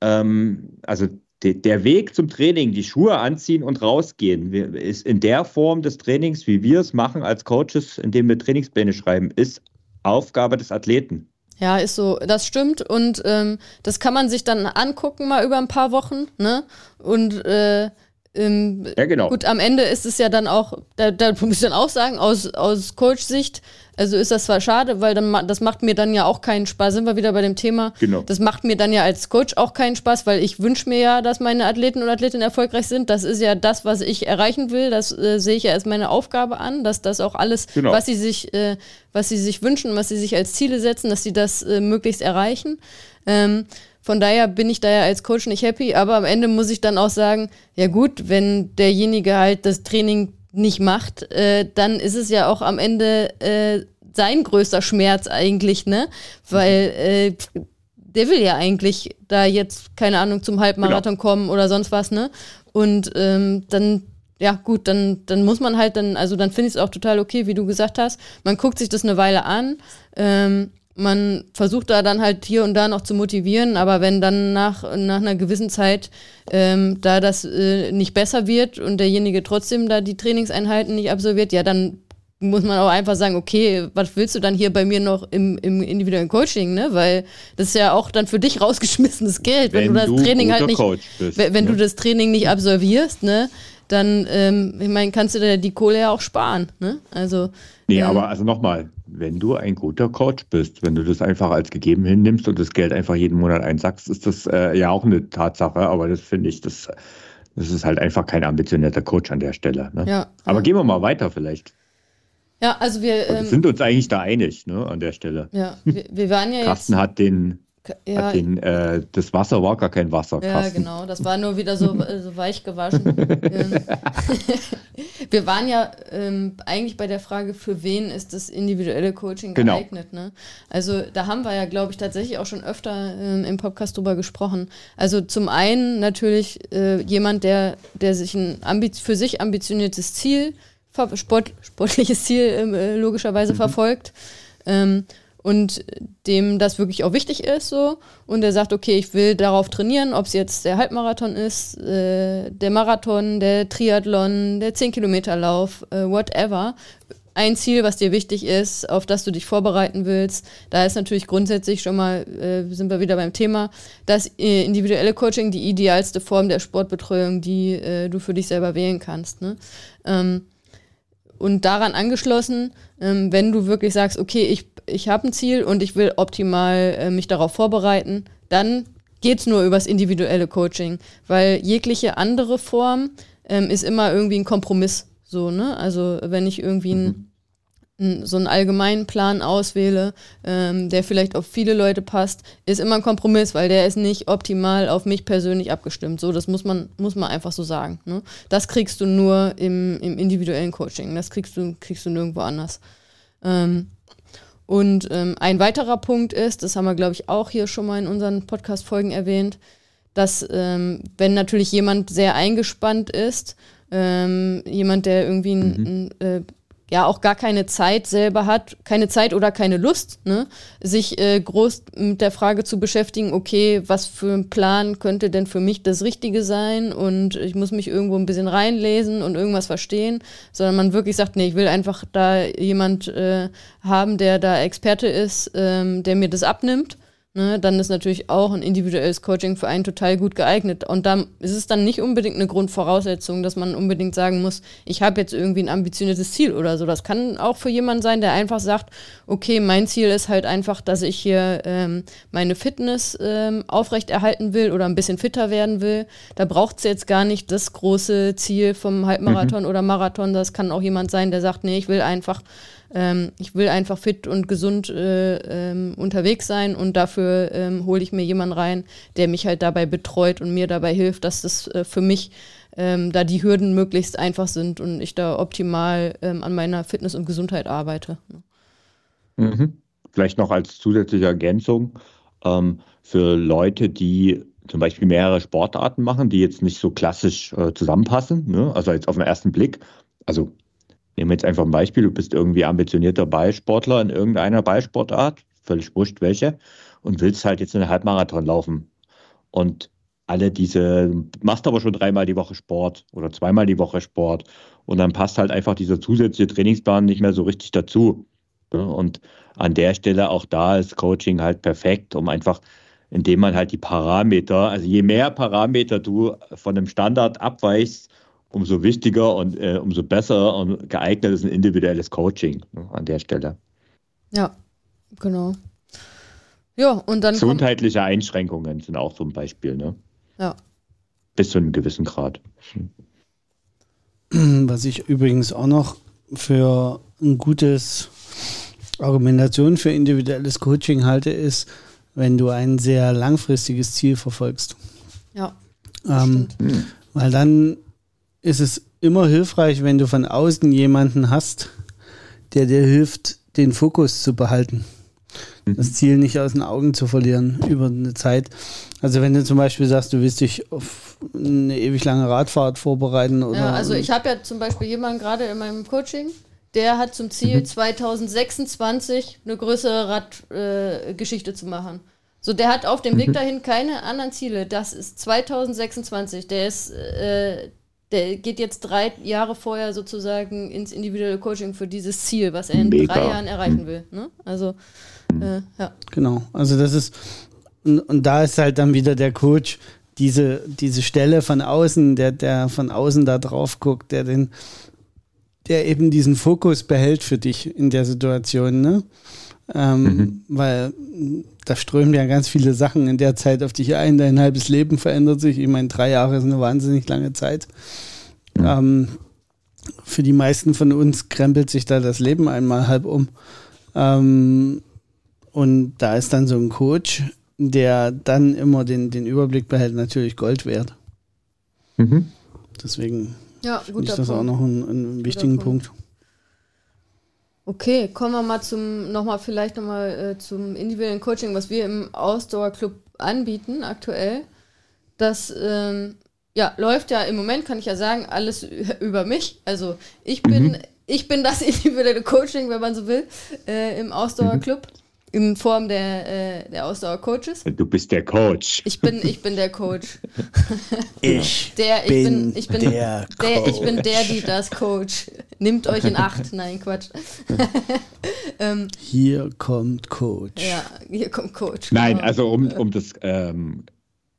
ähm, also der Weg zum Training, die Schuhe anziehen und rausgehen, ist in der Form des Trainings, wie wir es machen als Coaches, indem wir Trainingspläne schreiben, ist Aufgabe des Athleten. Ja, ist so, das stimmt und ähm, das kann man sich dann angucken mal über ein paar Wochen, ne? Und äh, ähm, ja, genau. Gut, am Ende ist es ja dann auch, da, da muss ich dann auch sagen, aus, aus Coach-Sicht, also ist das zwar schade, weil dann das macht mir dann ja auch keinen Spaß. Sind wir wieder bei dem Thema? Genau. Das macht mir dann ja als Coach auch keinen Spaß, weil ich wünsche mir ja, dass meine Athleten und Athletinnen erfolgreich sind. Das ist ja das, was ich erreichen will. Das äh, sehe ich ja als meine Aufgabe an, dass das auch alles, genau. was sie sich, äh, was sie sich wünschen, was sie sich als Ziele setzen, dass sie das äh, möglichst erreichen. Ähm, von daher bin ich da ja als Coach nicht happy, aber am Ende muss ich dann auch sagen, ja gut, wenn derjenige halt das Training nicht macht, äh, dann ist es ja auch am Ende äh, sein größter Schmerz eigentlich, ne? Weil äh, der will ja eigentlich da jetzt, keine Ahnung, zum Halbmarathon genau. kommen oder sonst was, ne? Und ähm, dann, ja gut, dann, dann muss man halt dann, also dann finde ich es auch total okay, wie du gesagt hast. Man guckt sich das eine Weile an. Ähm, man versucht da dann halt hier und da noch zu motivieren, aber wenn dann nach, nach einer gewissen Zeit ähm, da das äh, nicht besser wird und derjenige trotzdem da die Trainingseinheiten nicht absolviert, ja, dann muss man auch einfach sagen, okay, was willst du dann hier bei mir noch im, im individuellen Coaching, ne? Weil das ist ja auch dann für dich rausgeschmissenes Geld, wenn, wenn du das Training halt nicht, bist, wenn, wenn ne? du das Training nicht absolvierst, ne? Dann, ähm, ich meine, kannst du dir die Kohle ja auch sparen, ne? Also. Nee, ähm, aber also nochmal, wenn du ein guter Coach bist, wenn du das einfach als gegeben hinnimmst und das Geld einfach jeden Monat einsackst, ist das äh, ja auch eine Tatsache, aber das finde ich, das, das ist halt einfach kein ambitionierter Coach an der Stelle. Ne? Ja, aber ja. gehen wir mal weiter vielleicht. Ja, also wir, ähm, sind uns eigentlich da einig, ne, an der Stelle. Ja, wir, wir waren ja Carsten jetzt, hat den, ja, den äh, das Wasser war gar kein Wasser. Ja, genau, das war nur wieder so, äh, so weich gewaschen. wir waren ja ähm, eigentlich bei der Frage, für wen ist das individuelle Coaching genau. geeignet. Ne? Also da haben wir ja, glaube ich, tatsächlich auch schon öfter ähm, im Podcast drüber gesprochen. Also zum einen natürlich äh, jemand, der, der sich ein für sich ambitioniertes Ziel Sport, sportliches Ziel ähm, äh, logischerweise mhm. verfolgt. Ähm, und dem das wirklich auch wichtig ist so und er sagt, okay, ich will darauf trainieren, ob es jetzt der Halbmarathon ist, äh, der Marathon, der Triathlon, der 10-Kilometer-Lauf, äh, whatever. Ein Ziel, was dir wichtig ist, auf das du dich vorbereiten willst, da ist natürlich grundsätzlich schon mal, äh, sind wir wieder beim Thema, das äh, individuelle Coaching die idealste Form der Sportbetreuung, die äh, du für dich selber wählen kannst. Ne? Ähm, und daran angeschlossen, ähm, wenn du wirklich sagst, okay, ich, ich habe ein Ziel und ich will optimal äh, mich darauf vorbereiten, dann geht es nur übers individuelle Coaching, weil jegliche andere Form ähm, ist immer irgendwie ein Kompromiss. So, ne? Also wenn ich irgendwie ein mhm so einen allgemeinen Plan auswähle, ähm, der vielleicht auf viele Leute passt, ist immer ein Kompromiss, weil der ist nicht optimal auf mich persönlich abgestimmt. So, das muss man, muss man einfach so sagen. Ne? Das kriegst du nur im, im individuellen Coaching. Das kriegst du, kriegst du nirgendwo anders. Ähm, und ähm, ein weiterer Punkt ist, das haben wir, glaube ich, auch hier schon mal in unseren Podcast-Folgen erwähnt, dass ähm, wenn natürlich jemand sehr eingespannt ist, ähm, jemand, der irgendwie ein, mhm. ein äh, ja auch gar keine Zeit selber hat, keine Zeit oder keine Lust, ne, sich äh, groß mit der Frage zu beschäftigen, okay, was für ein Plan könnte denn für mich das Richtige sein und ich muss mich irgendwo ein bisschen reinlesen und irgendwas verstehen, sondern man wirklich sagt, nee, ich will einfach da jemand äh, haben, der da Experte ist, ähm, der mir das abnimmt Ne, dann ist natürlich auch ein individuelles Coaching für einen total gut geeignet. Und dann ist es dann nicht unbedingt eine Grundvoraussetzung, dass man unbedingt sagen muss, ich habe jetzt irgendwie ein ambitioniertes Ziel oder so. Das kann auch für jemanden sein, der einfach sagt, okay, mein Ziel ist halt einfach, dass ich hier ähm, meine Fitness ähm, aufrechterhalten will oder ein bisschen fitter werden will. Da braucht es jetzt gar nicht das große Ziel vom Halbmarathon mhm. oder Marathon. Das kann auch jemand sein, der sagt, nee, ich will einfach ähm, ich will einfach fit und gesund äh, ähm, unterwegs sein und dafür ähm, hole ich mir jemanden rein, der mich halt dabei betreut und mir dabei hilft, dass das äh, für mich ähm, da die Hürden möglichst einfach sind und ich da optimal ähm, an meiner Fitness und Gesundheit arbeite. Mhm. Vielleicht noch als zusätzliche Ergänzung ähm, für Leute, die zum Beispiel mehrere Sportarten machen, die jetzt nicht so klassisch äh, zusammenpassen. Ne? Also jetzt auf den ersten Blick. Also Nehmen wir jetzt einfach ein Beispiel, du bist irgendwie ambitionierter Ballsportler in irgendeiner Ballsportart, völlig wurscht welche, und willst halt jetzt einen Halbmarathon laufen. Und alle diese, machst aber schon dreimal die Woche Sport oder zweimal die Woche Sport und dann passt halt einfach dieser zusätzliche Trainingsplan nicht mehr so richtig dazu. Und an der Stelle auch da ist Coaching halt perfekt, um einfach, indem man halt die Parameter, also je mehr Parameter du von dem Standard abweichst, umso wichtiger und äh, umso besser und geeignet ist ein individuelles Coaching ne, an der Stelle. Ja, genau. Ja, und dann. Gesundheitliche Einschränkungen sind auch so ein Beispiel, ne? Ja. Bis zu einem gewissen Grad. Was ich übrigens auch noch für ein gutes Argumentation für individuelles Coaching halte, ist, wenn du ein sehr langfristiges Ziel verfolgst. Ja. Ähm, weil dann ist es immer hilfreich, wenn du von außen jemanden hast, der dir hilft, den Fokus zu behalten. Das Ziel nicht aus den Augen zu verlieren über eine Zeit. Also wenn du zum Beispiel sagst, du willst dich auf eine ewig lange Radfahrt vorbereiten oder. Ja, also ich habe ja zum Beispiel jemanden gerade in meinem Coaching, der hat zum Ziel 2026 eine größere Radgeschichte äh, zu machen. So, der hat auf dem Weg dahin keine anderen Ziele. Das ist 2026. Der ist, äh, der geht jetzt drei Jahre vorher sozusagen ins individuelle Coaching für dieses Ziel, was er in Mega. drei Jahren erreichen will. Ne? Also, äh, ja. Genau. Also das ist, und, und da ist halt dann wieder der Coach, diese, diese Stelle von außen, der, der von außen da drauf guckt, der den, der eben diesen Fokus behält für dich in der Situation, ne? Ähm, mhm. Weil da strömen ja ganz viele Sachen in der Zeit auf dich ein. Dein halbes Leben verändert sich. Ich meine, drei Jahre ist eine wahnsinnig lange Zeit. Mhm. Ähm, für die meisten von uns krempelt sich da das Leben einmal halb um. Ähm, und da ist dann so ein Coach, der dann immer den, den Überblick behält, natürlich Gold wert. Mhm. Deswegen ja, finde ich das Punkt. auch noch einen, einen wichtigen Punkt. Punkt. Okay, kommen wir mal zum, nochmal vielleicht nochmal äh, zum individuellen Coaching, was wir im Ausdauer Club anbieten aktuell. Das ähm, ja, läuft ja im Moment, kann ich ja sagen, alles über mich. Also ich bin, mhm. ich bin das individuelle Coaching, wenn man so will, äh, im Ausdauer Club. Mhm in Form der, äh, der Ausdauer-Coaches. Du bist der Coach. Ich bin, ich bin der Coach. ich, der, ich bin, bin, ich bin der, der Ich bin der, die das Coach. Nimmt euch in Acht. Nein, Quatsch. ähm, hier kommt Coach. Ja, hier kommt Coach. Nein, genau. also um, um das ähm,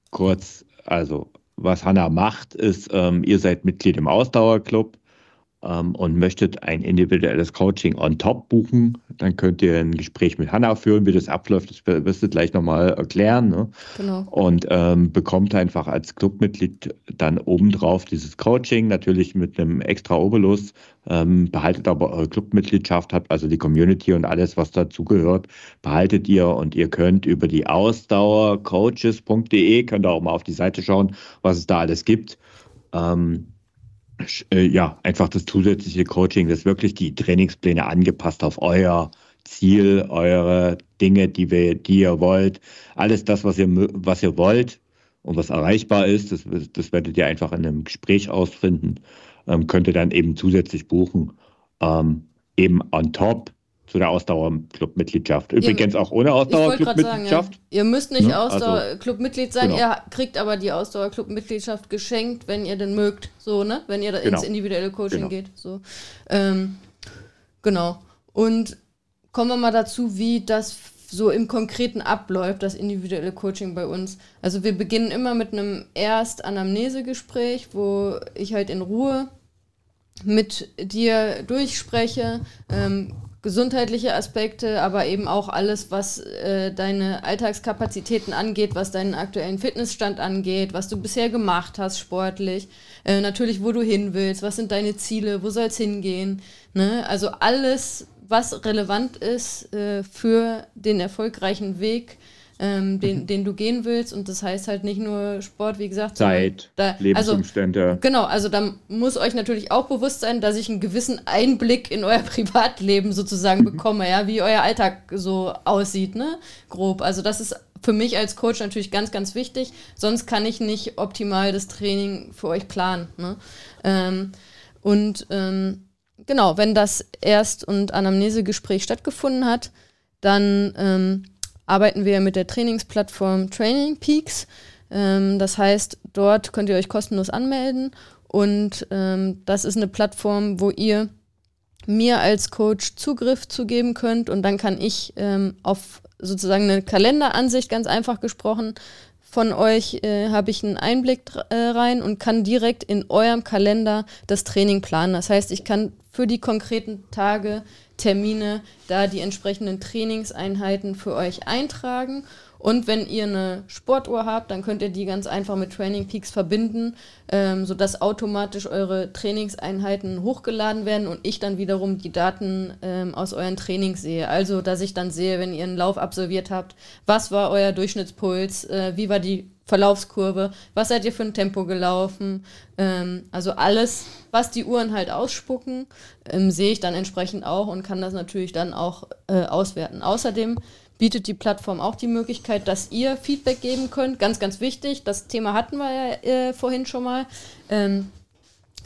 kurz, also was Hanna macht, ist, ähm, ihr seid Mitglied im Ausdauerclub ähm, und möchtet ein individuelles Coaching on top buchen, dann könnt ihr ein Gespräch mit Hanna führen, wie das abläuft. Das wirst du gleich nochmal erklären. Ne? Genau. Und ähm, bekommt einfach als Clubmitglied dann obendrauf dieses Coaching, natürlich mit einem extra Obolus, ähm, behaltet aber eure Clubmitgliedschaft, habt also die Community und alles, was dazugehört, behaltet ihr und ihr könnt über die Ausdauercoaches.de, könnt ihr auch mal auf die Seite schauen, was es da alles gibt. Ähm, äh, ja, einfach das zusätzliche Coaching, das wirklich die Trainingspläne angepasst auf euer Ziel, eure Dinge, die, wir, die ihr wollt, alles das, was ihr, was ihr wollt und was erreichbar ist, das, das werdet ihr einfach in einem Gespräch ausfinden, ähm, könnt ihr dann eben zusätzlich buchen. Ähm, eben on top zu der Ausdauerclub-Mitgliedschaft. Übrigens auch ohne Ausdauerclub-Mitgliedschaft. Ja. Ihr müsst nicht ne? Ausdauerclub-Mitglied sein, genau. ihr kriegt aber die Ausdauerclub-Mitgliedschaft geschenkt, wenn ihr denn mögt, so, ne? Wenn ihr da genau. ins individuelle Coaching genau. geht. So. Ähm, genau. Und kommen wir mal dazu, wie das so im Konkreten abläuft, das individuelle Coaching bei uns. Also wir beginnen immer mit einem Erst-Anamnese-Gespräch, wo ich halt in Ruhe mit dir durchspreche, ähm, gesundheitliche Aspekte, aber eben auch alles, was äh, deine Alltagskapazitäten angeht, was deinen aktuellen Fitnessstand angeht, was du bisher gemacht hast sportlich, äh, natürlich, wo du hin willst, was sind deine Ziele, wo soll es hingehen. Ne? Also alles, was relevant ist äh, für den erfolgreichen Weg ähm, den, mhm. den du gehen willst. Und das heißt halt nicht nur Sport, wie gesagt. Zeit, da, also Lebensumstände. Also, genau, also da muss euch natürlich auch bewusst sein, dass ich einen gewissen Einblick in euer Privatleben sozusagen mhm. bekomme, ja, wie euer Alltag so aussieht, ne? Grob. Also das ist für mich als Coach natürlich ganz, ganz wichtig. Sonst kann ich nicht optimal das Training für euch planen. Ne? Ähm, und ähm, genau, wenn das Erst- und Anamnesegespräch stattgefunden hat, dann ähm, arbeiten wir mit der Trainingsplattform Training Peaks. Ähm, das heißt, dort könnt ihr euch kostenlos anmelden und ähm, das ist eine Plattform, wo ihr mir als Coach Zugriff zu geben könnt und dann kann ich ähm, auf sozusagen eine Kalenderansicht, ganz einfach gesprochen, von euch äh, habe ich einen Einblick äh, rein und kann direkt in eurem Kalender das Training planen. Das heißt, ich kann für die konkreten Tage Termine da die entsprechenden Trainingseinheiten für euch eintragen Und wenn ihr eine Sportuhr habt, dann könnt ihr die ganz einfach mit Training Peaks verbinden, ähm, sodass automatisch eure Trainingseinheiten hochgeladen werden und ich dann wiederum die Daten ähm, aus euren Trainings sehe. Also, dass ich dann sehe, wenn ihr einen Lauf absolviert habt, was war euer Durchschnittspuls, äh, wie war die Verlaufskurve, was seid ihr für ein Tempo gelaufen, ähm, also alles, was die Uhren halt ausspucken, ähm, sehe ich dann entsprechend auch und kann das natürlich dann auch äh, auswerten. Außerdem bietet die Plattform auch die Möglichkeit, dass ihr Feedback geben könnt. Ganz, ganz wichtig. Das Thema hatten wir ja äh, vorhin schon mal. Ähm,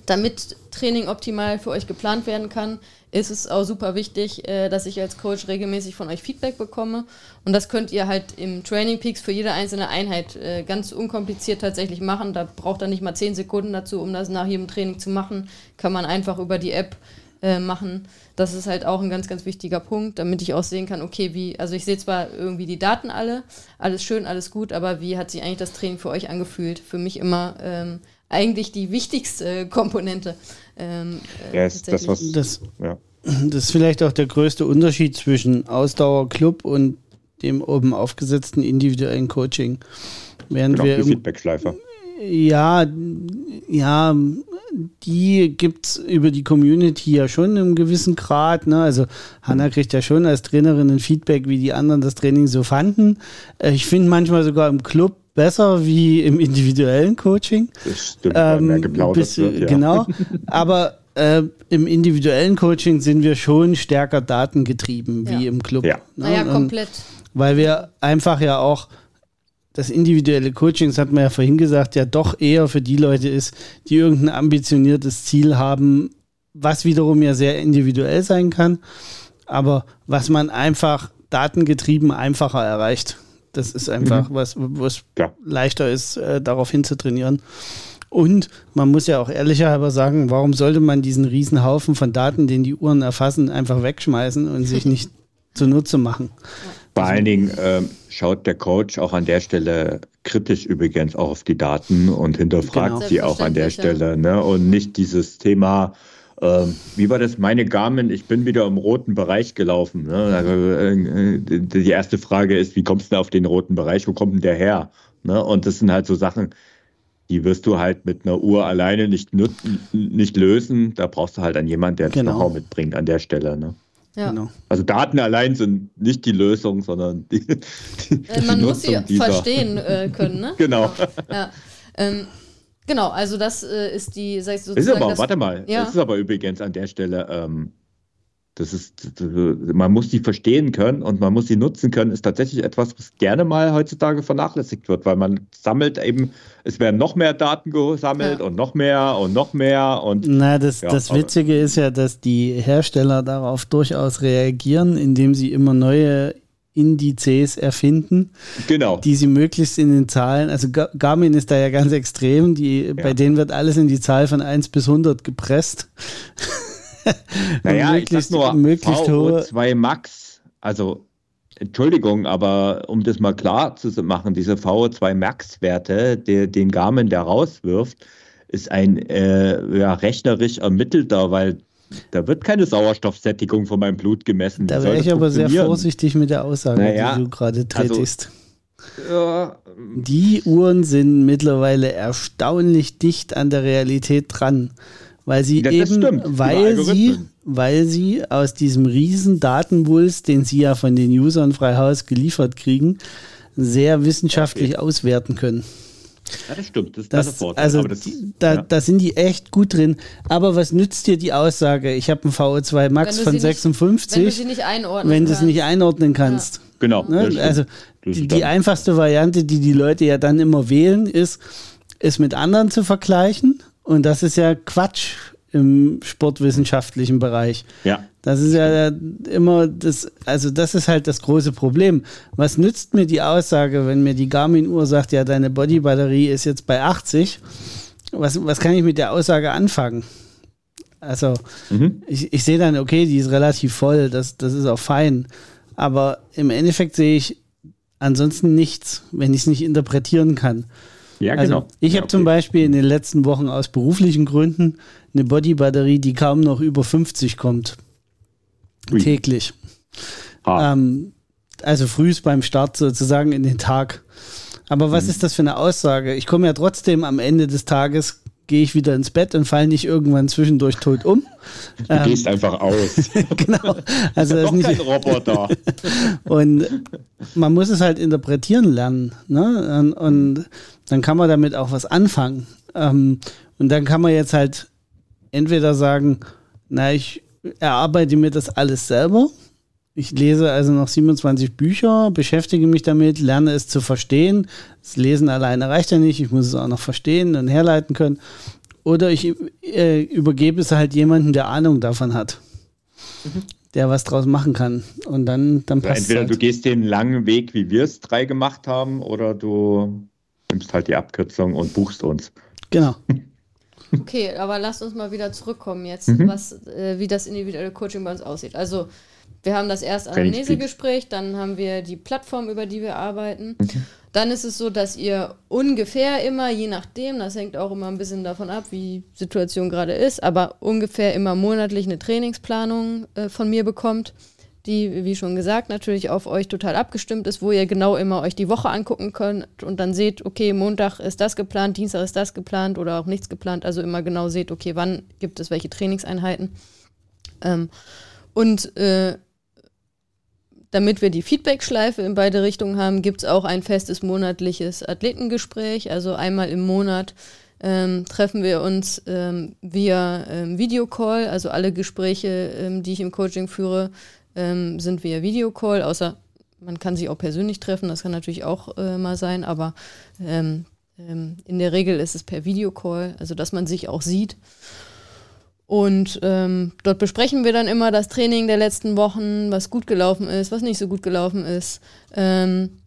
damit Training optimal für euch geplant werden kann, ist es auch super wichtig, äh, dass ich als Coach regelmäßig von euch Feedback bekomme. Und das könnt ihr halt im Training Peaks für jede einzelne Einheit äh, ganz unkompliziert tatsächlich machen. Da braucht ihr nicht mal zehn Sekunden dazu, um das nach jedem Training zu machen. Kann man einfach über die App äh, machen. Das ist halt auch ein ganz, ganz wichtiger Punkt, damit ich auch sehen kann, okay, wie, also ich sehe zwar irgendwie die Daten alle, alles schön, alles gut, aber wie hat sich eigentlich das Training für euch angefühlt? Für mich immer ähm, eigentlich die wichtigste Komponente. Ähm, äh, ja, ist das, was, das, ja. das ist vielleicht auch der größte Unterschied zwischen Ausdauerclub und dem oben aufgesetzten individuellen Coaching. Während genau, wir die Feedbackschleifer. Ja, ja, die gibt es über die Community ja schon im gewissen Grad. Ne? Also Hanna kriegt ja schon als Trainerin ein Feedback, wie die anderen das Training so fanden. Äh, ich finde manchmal sogar im Club besser wie im individuellen Coaching. Das stimmt, ähm, mehr geplaudert bis, wird, ja. Genau, aber äh, im individuellen Coaching sind wir schon stärker datengetrieben wie ja. im Club. Ja. Ne? Naja, komplett. Weil wir einfach ja auch das individuelle Coaching, das hat man ja vorhin gesagt, ja doch eher für die Leute ist, die irgendein ambitioniertes Ziel haben, was wiederum ja sehr individuell sein kann, aber was man einfach datengetrieben einfacher erreicht. Das ist einfach mhm. was, was ja. leichter ist, äh, darauf hinzutrainieren. Und man muss ja auch ehrlicherweise sagen, warum sollte man diesen riesen Haufen von Daten, den die Uhren erfassen, einfach wegschmeißen und sich nicht zunutze machen? Vor also, allen Dingen äh, schaut der Coach auch an der Stelle kritisch übrigens auch auf die Daten und hinterfragt genau. sie auch an der Stelle. Ne? Und nicht dieses Thema, ähm, wie war das? Meine Garmin, ich bin wieder im roten Bereich gelaufen. Ne? Also, äh, die erste Frage ist, wie kommst du auf den roten Bereich? Wo kommt denn der her? Ne? Und das sind halt so Sachen, die wirst du halt mit einer Uhr alleine nicht, nicht lösen. Da brauchst du halt an jemanden, der genau. das Know-how mitbringt an der Stelle. Ne? Ja. Genau. Also Daten allein sind nicht die Lösung, sondern die, die, äh, Man die muss sie dieser. verstehen äh, können, ne? genau. Ja. Ähm, Genau, also das äh, ist die, sag ich sozusagen. Ist aber, das, warte mal, ja. das ist aber übrigens an der Stelle, ähm, das ist, man muss die verstehen können und man muss sie nutzen können, ist tatsächlich etwas, was gerne mal heutzutage vernachlässigt wird, weil man sammelt eben, es werden noch mehr Daten gesammelt ja. und noch mehr und noch mehr und. Na, das, ja, das Witzige ist ja, dass die Hersteller darauf durchaus reagieren, indem sie immer neue Indizes erfinden, genau. die sie möglichst in den Zahlen, also Garmin ist da ja ganz extrem, die, ja. bei denen wird alles in die Zahl von 1 bis 100 gepresst. naja, möglichst, ich nur möglichst hohe 2 Max, also Entschuldigung, aber um das mal klar zu machen, diese VO2 Max-Werte, den Garmin da rauswirft, ist ein äh, ja, rechnerisch ermittelter, weil da wird keine Sauerstoffsättigung von meinem Blut gemessen. Da wäre ich aber sehr vorsichtig mit der Aussage, naja, die du gerade tätigst. Also, ja, die Uhren sind mittlerweile erstaunlich dicht an der Realität dran, weil sie ja, eben, weil sie, weil sie aus diesem riesen Datenwulst, den sie ja von den Usern frei Haus geliefert kriegen, sehr wissenschaftlich okay. auswerten können. Ja, das stimmt. Das, das, das also das, die, da, ja. da, sind die echt gut drin. Aber was nützt dir die Aussage, ich habe einen VO2 Max von 56, nicht, wenn du sie nicht einordnen, wenn kannst. nicht einordnen kannst? Ja. Genau. Ne? Also die, die einfachste Variante, die die Leute ja dann immer wählen, ist, es mit anderen zu vergleichen. Und das ist ja Quatsch im sportwissenschaftlichen Bereich. Ja. Das ist ja immer das, also das ist halt das große Problem. Was nützt mir die Aussage, wenn mir die Garmin-Uhr sagt, ja, deine Bodybatterie ist jetzt bei 80? Was, was kann ich mit der Aussage anfangen? Also, mhm. ich, ich sehe dann, okay, die ist relativ voll, das, das ist auch fein. Aber im Endeffekt sehe ich ansonsten nichts, wenn ich es nicht interpretieren kann. Ja, also, genau. Ich ja, habe okay. zum Beispiel in den letzten Wochen aus beruflichen Gründen eine Bodybatterie, die kaum noch über 50 kommt. Ui. täglich. Ähm, also frühst beim Start sozusagen in den Tag. Aber was mhm. ist das für eine Aussage? Ich komme ja trotzdem am Ende des Tages gehe ich wieder ins Bett und falle nicht irgendwann zwischendurch tot um. Du ähm, gehst einfach aus. genau. Also das ist nicht kein Roboter. und man muss es halt interpretieren lernen. Ne? Und, und, dann kann man damit auch was anfangen. Ähm, und dann kann man jetzt halt entweder sagen, na, ich erarbeite mir das alles selber ich lese also noch 27 Bücher, beschäftige mich damit, lerne es zu verstehen. Das Lesen alleine reicht ja nicht, ich muss es auch noch verstehen und herleiten können. Oder ich äh, übergebe es halt jemandem, der Ahnung davon hat, mhm. der was draus machen kann. Und dann, dann also passt Entweder halt. du gehst den langen Weg, wie wir es drei gemacht haben, oder du nimmst halt die Abkürzung und buchst uns. Genau. Okay, aber lasst uns mal wieder zurückkommen jetzt, mhm. was, äh, wie das individuelle Coaching bei uns aussieht. Also wir haben das erste Anamnesegespräch, dann haben wir die Plattform, über die wir arbeiten. Mhm. Dann ist es so, dass ihr ungefähr immer, je nachdem, das hängt auch immer ein bisschen davon ab, wie die Situation gerade ist, aber ungefähr immer monatlich eine Trainingsplanung äh, von mir bekommt, die, wie schon gesagt, natürlich auf euch total abgestimmt ist, wo ihr genau immer euch die Woche angucken könnt und dann seht, okay, Montag ist das geplant, Dienstag ist das geplant oder auch nichts geplant, also immer genau seht, okay, wann gibt es welche Trainingseinheiten. Ähm, und äh, damit wir die Feedback-Schleife in beide Richtungen haben, gibt es auch ein festes monatliches Athletengespräch. Also einmal im Monat ähm, treffen wir uns ähm, via ähm, Videocall. Also alle Gespräche, ähm, die ich im Coaching führe, ähm, sind via Videocall, außer man kann sich auch persönlich treffen, das kann natürlich auch äh, mal sein, aber ähm, in der Regel ist es per Videocall, also dass man sich auch sieht. Und ähm, dort besprechen wir dann immer das Training der letzten Wochen, was gut gelaufen ist, was nicht so gut gelaufen ist, ähm,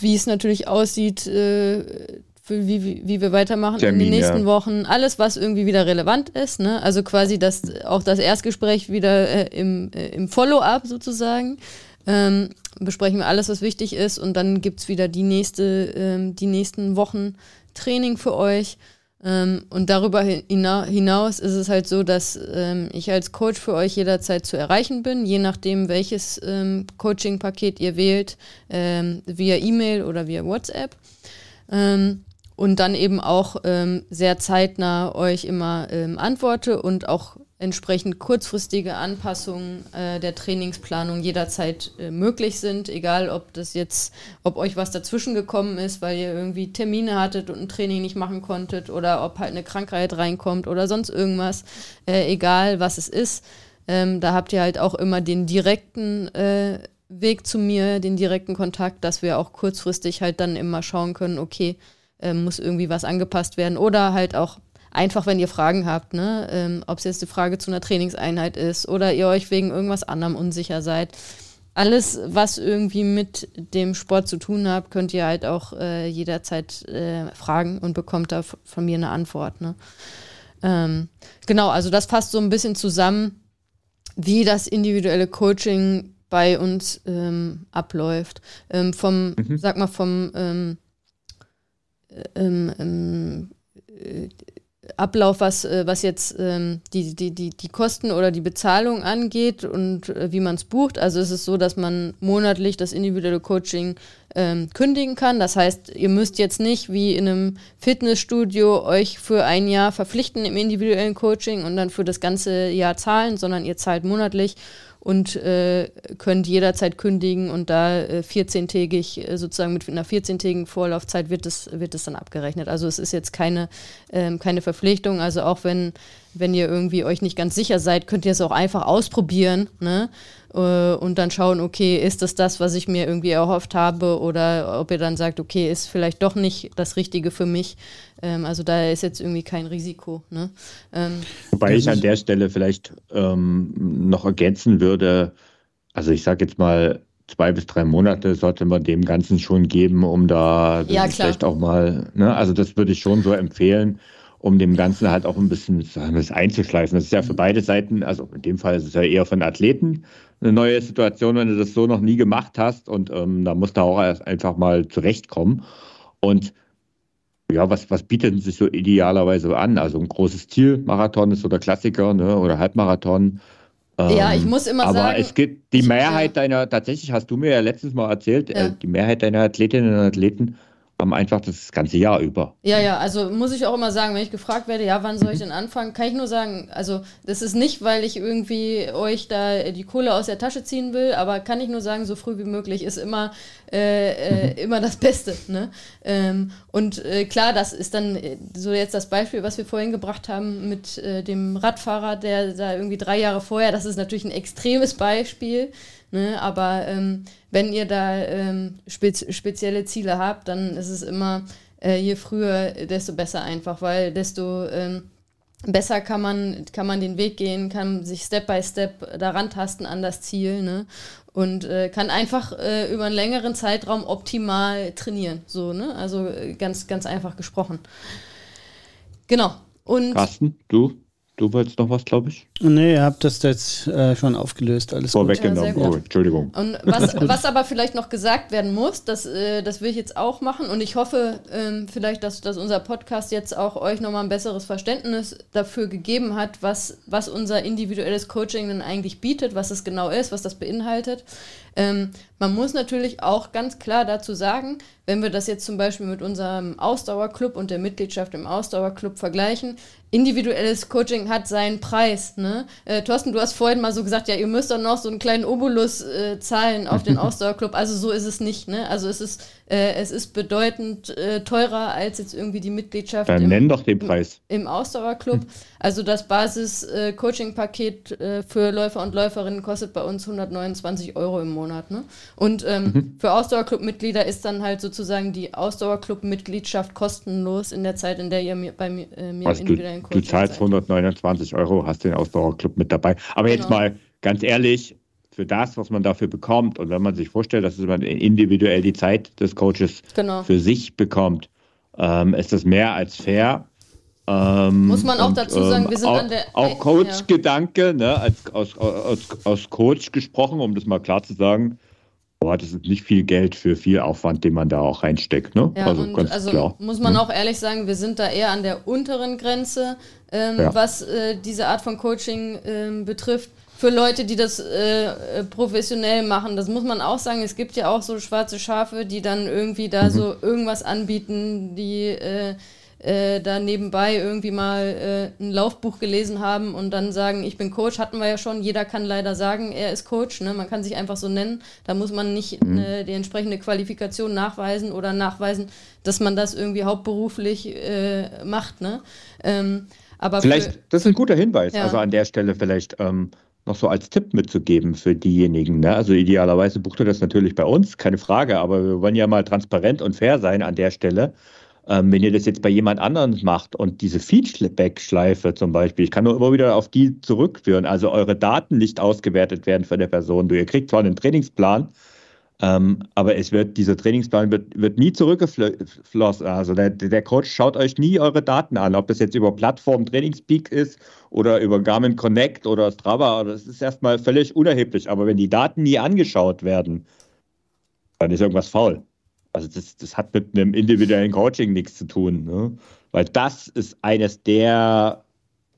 wie es natürlich aussieht, äh, wie, wie, wie, wir weitermachen Termin, in den nächsten ja. Wochen. Alles, was irgendwie wieder relevant ist. Ne? Also quasi das, auch das Erstgespräch wieder äh, im, äh, im Follow-up sozusagen. Ähm, besprechen wir alles, was wichtig ist. Und dann gibt es wieder die, nächste, ähm, die nächsten Wochen Training für euch. Ähm, und darüber hinaus ist es halt so, dass ähm, ich als Coach für euch jederzeit zu erreichen bin, je nachdem, welches ähm, Coaching-Paket ihr wählt, ähm, via E-Mail oder via WhatsApp. Ähm, und dann eben auch ähm, sehr zeitnah euch immer antworte und auch entsprechend kurzfristige Anpassungen äh, der Trainingsplanung jederzeit äh, möglich sind, egal ob das jetzt, ob euch was dazwischen gekommen ist, weil ihr irgendwie Termine hattet und ein Training nicht machen konntet oder ob halt eine Krankheit reinkommt oder sonst irgendwas, äh, egal was es ist. Ähm, da habt ihr halt auch immer den direkten äh, Weg zu mir, den direkten Kontakt, dass wir auch kurzfristig halt dann immer schauen können, okay, äh, muss irgendwie was angepasst werden oder halt auch einfach, wenn ihr Fragen habt, ne? Ähm, ob es jetzt eine Frage zu einer Trainingseinheit ist oder ihr euch wegen irgendwas anderem unsicher seid. Alles, was irgendwie mit dem Sport zu tun hat, könnt ihr halt auch äh, jederzeit äh, fragen und bekommt da von mir eine Antwort. Ne? Ähm, genau, also das passt so ein bisschen zusammen, wie das individuelle Coaching bei uns ähm, abläuft. Ähm, vom, mhm. sag mal, vom ähm, äh, Ablauf, was, äh, was jetzt ähm, die, die, die, die Kosten oder die Bezahlung angeht und äh, wie man es bucht. Also es ist so, dass man monatlich das individuelle Coaching ähm, kündigen kann. Das heißt, ihr müsst jetzt nicht wie in einem Fitnessstudio euch für ein Jahr verpflichten im individuellen Coaching und dann für das ganze Jahr zahlen, sondern ihr zahlt monatlich und äh, könnt jederzeit kündigen und da äh, 14-tägig äh, sozusagen mit einer 14-tägigen Vorlaufzeit wird es wird es dann abgerechnet. Also es ist jetzt keine ähm, keine Verpflichtung. Also auch wenn wenn ihr irgendwie euch nicht ganz sicher seid, könnt ihr es auch einfach ausprobieren. Ne? Äh, und dann schauen, okay, ist das das, was ich mir irgendwie erhofft habe oder ob ihr dann sagt, okay, ist vielleicht doch nicht das Richtige für mich. Ähm, also da ist jetzt irgendwie kein Risiko. Ne? Ähm, Wobei ich an der Stelle vielleicht ähm, noch ergänzen würde, also ich sage jetzt mal, zwei bis drei Monate sollte man dem Ganzen schon geben, um da ja, vielleicht auch mal, ne? also das würde ich schon so empfehlen um dem Ganzen halt auch ein bisschen das einzuschleifen. Das ist ja für beide Seiten, also in dem Fall ist es ja eher von Athleten, eine neue Situation, wenn du das so noch nie gemacht hast und ähm, da musst du auch erst einfach mal zurechtkommen. Und ja, was, was bietet sich so idealerweise an? Also ein großes Ziel, Marathon ist so der Klassiker ne? oder Halbmarathon. ja, ich ähm, muss immer aber sagen. Aber es gibt die Mehrheit ja. deiner, tatsächlich hast du mir ja letztes Mal erzählt, ja. äh, die Mehrheit deiner Athletinnen und Athleten haben einfach das ganze Jahr über. Ja, ja, also muss ich auch immer sagen, wenn ich gefragt werde, ja, wann soll ich denn anfangen, kann ich nur sagen, also das ist nicht, weil ich irgendwie euch da die Kohle aus der Tasche ziehen will, aber kann ich nur sagen, so früh wie möglich ist immer, äh, äh, mhm. immer das Beste. Ne? Ähm, und äh, klar, das ist dann äh, so jetzt das Beispiel, was wir vorhin gebracht haben mit äh, dem Radfahrer, der da irgendwie drei Jahre vorher, das ist natürlich ein extremes Beispiel. Ne? Aber ähm, wenn ihr da ähm, spez spezielle Ziele habt, dann ist es immer, äh, je früher, desto besser einfach, weil desto ähm, besser kann man, kann man den Weg gehen, kann sich Step by Step daran tasten an das Ziel ne? und äh, kann einfach äh, über einen längeren Zeitraum optimal trainieren. So, ne? Also äh, ganz, ganz einfach gesprochen. Genau. Und Carsten, du? Du wolltest noch was, glaube ich? Nee, ihr habt das jetzt äh, schon aufgelöst. Alles Vorweggenommen. Ja, oh, Entschuldigung. Und was, was aber vielleicht noch gesagt werden muss, das, äh, das will ich jetzt auch machen. Und ich hoffe ähm, vielleicht, dass, dass unser Podcast jetzt auch euch nochmal ein besseres Verständnis dafür gegeben hat, was, was unser individuelles Coaching denn eigentlich bietet, was es genau ist, was das beinhaltet. Ähm, man muss natürlich auch ganz klar dazu sagen, wenn wir das jetzt zum Beispiel mit unserem Ausdauerclub und der Mitgliedschaft im Ausdauerclub vergleichen, individuelles Coaching hat seinen Preis. Ne? Äh, Thorsten, du hast vorhin mal so gesagt, ja, ihr müsst doch noch so einen kleinen Obolus äh, zahlen auf den Ausdauerclub. Also so ist es nicht. Ne? Also es ist, äh, es ist bedeutend äh, teurer als jetzt irgendwie die Mitgliedschaft Dann im, nenn doch den Preis. im Ausdauerclub. Also das Basis-Coaching-Paket äh, für Läufer und Läuferinnen kostet bei uns 129 Euro im Monat. Ne? Und ähm, mhm. für Ausdauerclub-Mitglieder ist dann halt sozusagen die Ausdauerclub-Mitgliedschaft kostenlos in der Zeit, in der ihr mir, bei mir, äh, mir also individuellen Coaching Du zahlst seid. 129 Euro, hast den Ausdauerclub mit dabei. Aber genau. jetzt mal ganz ehrlich, für das, was man dafür bekommt und wenn man sich vorstellt, dass man individuell die Zeit des Coaches genau. für sich bekommt, ähm, ist das mehr als fair. Ähm, Muss man auch und, dazu sagen, wir sind auch, an der. Auch Coach-Gedanke, ja. ne, als, aus, aus, aus Coach gesprochen, um das mal klar zu sagen. Boah, das ist nicht viel Geld für viel Aufwand, den man da auch reinsteckt. Ne? Ja, also, ganz also klar. muss man ja. auch ehrlich sagen, wir sind da eher an der unteren Grenze, ähm, ja. was äh, diese Art von Coaching ähm, betrifft. Für Leute, die das äh, professionell machen, das muss man auch sagen. Es gibt ja auch so schwarze Schafe, die dann irgendwie da mhm. so irgendwas anbieten, die äh, äh, da nebenbei irgendwie mal äh, ein Laufbuch gelesen haben und dann sagen, ich bin Coach, hatten wir ja schon. Jeder kann leider sagen, er ist Coach. Ne? Man kann sich einfach so nennen. Da muss man nicht mhm. ne, die entsprechende Qualifikation nachweisen oder nachweisen, dass man das irgendwie hauptberuflich äh, macht. Ne? Ähm, aber vielleicht, das ist ein guter Hinweis. Ja. Also an der Stelle vielleicht. Ähm, noch so als Tipp mitzugeben für diejenigen. Ne? Also idealerweise bucht ihr das natürlich bei uns, keine Frage, aber wir wollen ja mal transparent und fair sein an der Stelle. Ähm, wenn ihr das jetzt bei jemand anderem macht und diese Feedback-Schleife zum Beispiel, ich kann nur immer wieder auf die zurückführen, also eure Daten nicht ausgewertet werden von der Person. Du, ihr kriegt zwar einen Trainingsplan, ähm, aber es wird, dieser Trainingsplan wird, wird nie zurückgeflossen. Also der, der Coach schaut euch nie eure Daten an, ob das jetzt über Plattform Trainingspeak ist oder über Garmin Connect oder Strava, das ist erstmal völlig unerheblich. Aber wenn die Daten nie angeschaut werden, dann ist irgendwas faul. Also das, das hat mit einem individuellen Coaching nichts zu tun. Ne? Weil das ist eines der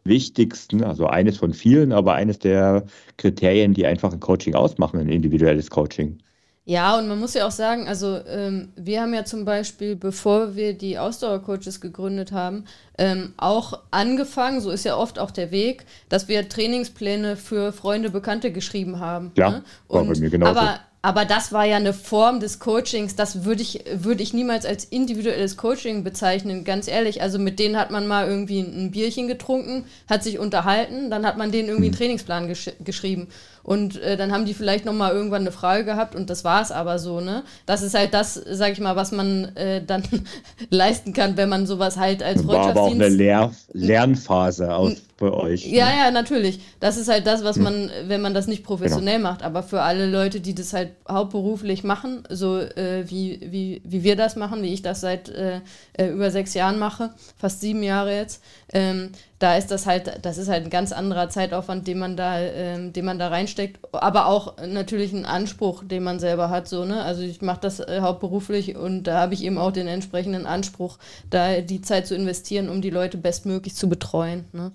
wichtigsten, also eines von vielen, aber eines der Kriterien, die einfach ein Coaching ausmachen, ein individuelles Coaching. Ja, und man muss ja auch sagen, also ähm, wir haben ja zum Beispiel, bevor wir die Ausdauercoaches gegründet haben, ähm, auch angefangen, so ist ja oft auch der Weg, dass wir Trainingspläne für Freunde, Bekannte geschrieben haben. Ja, ne? war bei mir genauso. Aber aber das war ja eine Form des Coachings, das würde ich, würd ich niemals als individuelles Coaching bezeichnen, ganz ehrlich. Also mit denen hat man mal irgendwie ein Bierchen getrunken, hat sich unterhalten, dann hat man denen irgendwie einen hm. Trainingsplan gesch geschrieben. Und äh, dann haben die vielleicht nochmal irgendwann eine Frage gehabt und das war es aber so, ne? Das ist halt das, sag ich mal, was man äh, dann leisten kann, wenn man sowas halt als Freundschaftsdienst... War aber auch eine Lehr Lernphase aus bei euch. Ja, ne? ja, natürlich. Das ist halt das, was hm. man, wenn man das nicht professionell genau. macht, aber für alle Leute, die das halt hauptberuflich machen, so äh, wie, wie, wie wir das machen, wie ich das seit äh, äh, über sechs Jahren mache, fast sieben Jahre jetzt, ähm, da ist das halt, das ist halt ein ganz anderer Zeitaufwand, den man da, ähm, den man da reinsteckt, aber auch natürlich ein Anspruch, den man selber hat, so, ne? Also ich mache das äh, hauptberuflich und da habe ich eben auch den entsprechenden Anspruch, da die Zeit zu investieren, um die Leute bestmöglich zu betreuen. Ne?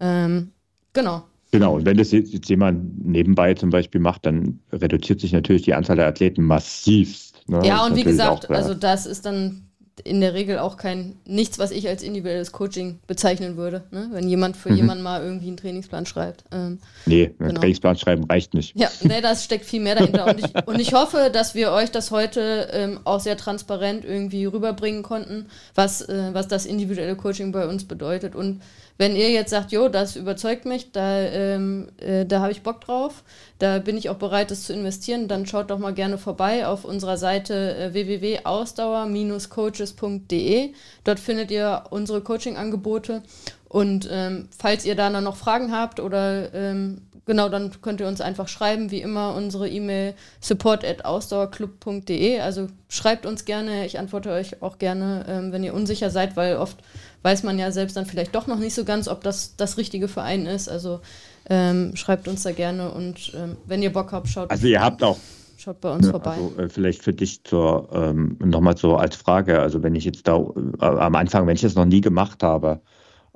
Ähm, genau. Genau, und wenn das jetzt jemand nebenbei zum Beispiel macht, dann reduziert sich natürlich die Anzahl der Athleten massivst. Ne? Ja, und wie gesagt, also das ist dann in der Regel auch kein nichts, was ich als individuelles Coaching bezeichnen würde. Ne? Wenn jemand für mhm. jemanden mal irgendwie einen Trainingsplan schreibt. Ähm, nee, genau. Trainingsplan schreiben reicht nicht. Ja, nee, das steckt viel mehr dahinter. und, ich, und ich hoffe, dass wir euch das heute ähm, auch sehr transparent irgendwie rüberbringen konnten, was, äh, was das individuelle Coaching bei uns bedeutet. Und wenn ihr jetzt sagt, jo, das überzeugt mich, da, ähm, äh, da habe ich Bock drauf, da bin ich auch bereit, das zu investieren, dann schaut doch mal gerne vorbei auf unserer Seite äh, www.ausdauer-coaches.de. Dort findet ihr unsere Coaching-Angebote. Und ähm, falls ihr da noch Fragen habt oder ähm, genau, dann könnt ihr uns einfach schreiben, wie immer unsere E-Mail support at ausdauerclub.de. Also schreibt uns gerne, ich antworte euch auch gerne, ähm, wenn ihr unsicher seid, weil oft weiß man ja selbst dann vielleicht doch noch nicht so ganz, ob das das richtige für einen ist. Also ähm, schreibt uns da gerne und ähm, wenn ihr Bock habt, schaut. Also ihr habt auch. Schaut bei uns ja, vorbei. Also, äh, vielleicht für dich zur ähm, nochmal so als Frage. Also wenn ich jetzt da äh, am Anfang, wenn ich das noch nie gemacht habe,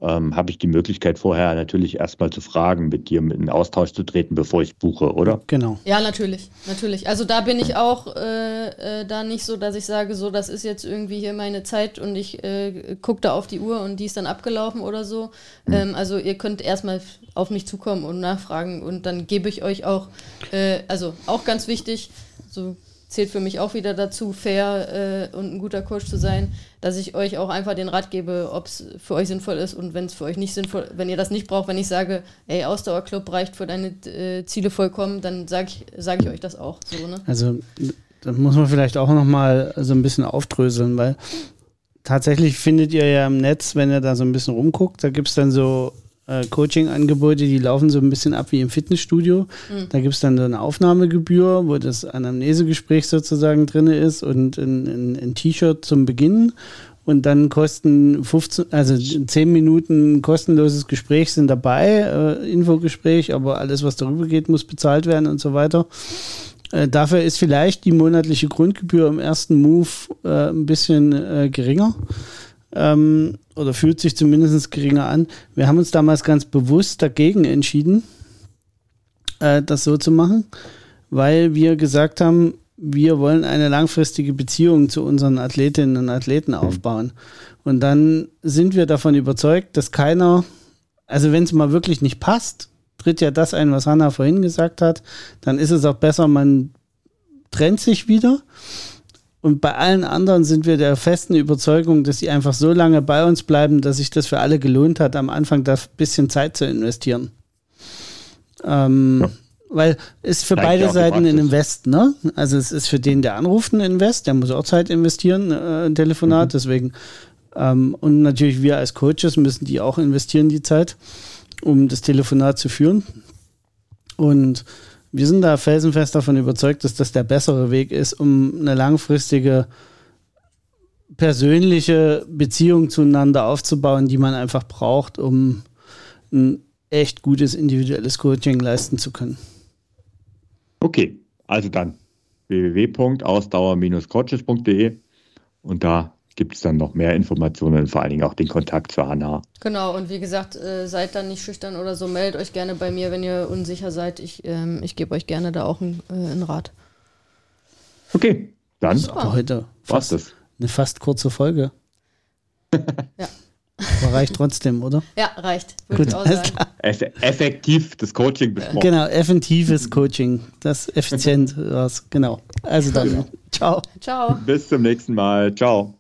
ähm, habe ich die Möglichkeit vorher natürlich erstmal zu fragen, mit dir in Austausch zu treten, bevor ich buche, oder? Genau. Ja, natürlich, natürlich. Also da bin ich auch äh, äh, da nicht so, dass ich sage, so, das ist jetzt irgendwie hier meine Zeit und ich äh, gucke da auf die Uhr und die ist dann abgelaufen oder so. Mhm. Ähm, also ihr könnt erstmal auf mich zukommen und nachfragen und dann gebe ich euch auch, äh, also auch ganz wichtig, so zählt für mich auch wieder dazu, fair äh, und ein guter Coach zu sein, dass ich euch auch einfach den Rat gebe, ob es für euch sinnvoll ist und wenn es für euch nicht sinnvoll, wenn ihr das nicht braucht, wenn ich sage, ey, Ausdauerclub reicht für deine äh, Ziele vollkommen, dann sage ich, sag ich euch das auch so. Ne? Also da muss man vielleicht auch nochmal so ein bisschen aufdröseln, weil tatsächlich findet ihr ja im Netz, wenn ihr da so ein bisschen rumguckt, da gibt es dann so äh, Coaching-Angebote, die laufen so ein bisschen ab wie im Fitnessstudio. Mhm. Da gibt es dann eine Aufnahmegebühr, wo das Anamnesegespräch sozusagen drin ist und ein, ein, ein T-Shirt zum Beginn. Und dann kosten 15, also 10 Minuten kostenloses Gespräch sind dabei, äh, Infogespräch, aber alles, was darüber geht, muss bezahlt werden und so weiter. Äh, dafür ist vielleicht die monatliche Grundgebühr im ersten Move äh, ein bisschen äh, geringer ähm, oder fühlt sich zumindest geringer an. Wir haben uns damals ganz bewusst dagegen entschieden, äh, das so zu machen, weil wir gesagt haben, wir wollen eine langfristige Beziehung zu unseren Athletinnen und Athleten aufbauen. Und dann sind wir davon überzeugt, dass keiner, also wenn es mal wirklich nicht passt, tritt ja das ein, was Hanna vorhin gesagt hat, dann ist es auch besser, man trennt sich wieder. Und bei allen anderen sind wir der festen Überzeugung, dass sie einfach so lange bei uns bleiben, dass sich das für alle gelohnt hat, am Anfang da ein bisschen Zeit zu investieren. Ähm, ja. Weil es für beide Seiten ein Invest, ne? Also es ist für den, der anruft, ein Invest, der muss auch Zeit investieren, äh, ein Telefonat, mhm. deswegen. Ähm, und natürlich wir als Coaches müssen die auch investieren, die Zeit, um das Telefonat zu führen. Und wir sind da felsenfest davon überzeugt, dass das der bessere Weg ist, um eine langfristige persönliche Beziehung zueinander aufzubauen, die man einfach braucht, um ein echt gutes individuelles Coaching leisten zu können. Okay, also dann www.ausdauer-coaches.de und da gibt es dann noch mehr Informationen, vor allen Dingen auch den Kontakt zu Hanna. Genau, und wie gesagt, äh, seid dann nicht schüchtern oder so, meldet euch gerne bei mir, wenn ihr unsicher seid. Ich, ähm, ich gebe euch gerne da auch einen, äh, einen Rat. Okay, dann Super. heute fast, das. eine fast kurze Folge. ja. Aber reicht trotzdem, oder? Ja, reicht. Würde ich auch sagen. Eff effektiv das Coaching besprochen. Genau, effektives Coaching. Das effizient was. Genau. Also dann, ciao. Ciao. Bis zum nächsten Mal. Ciao.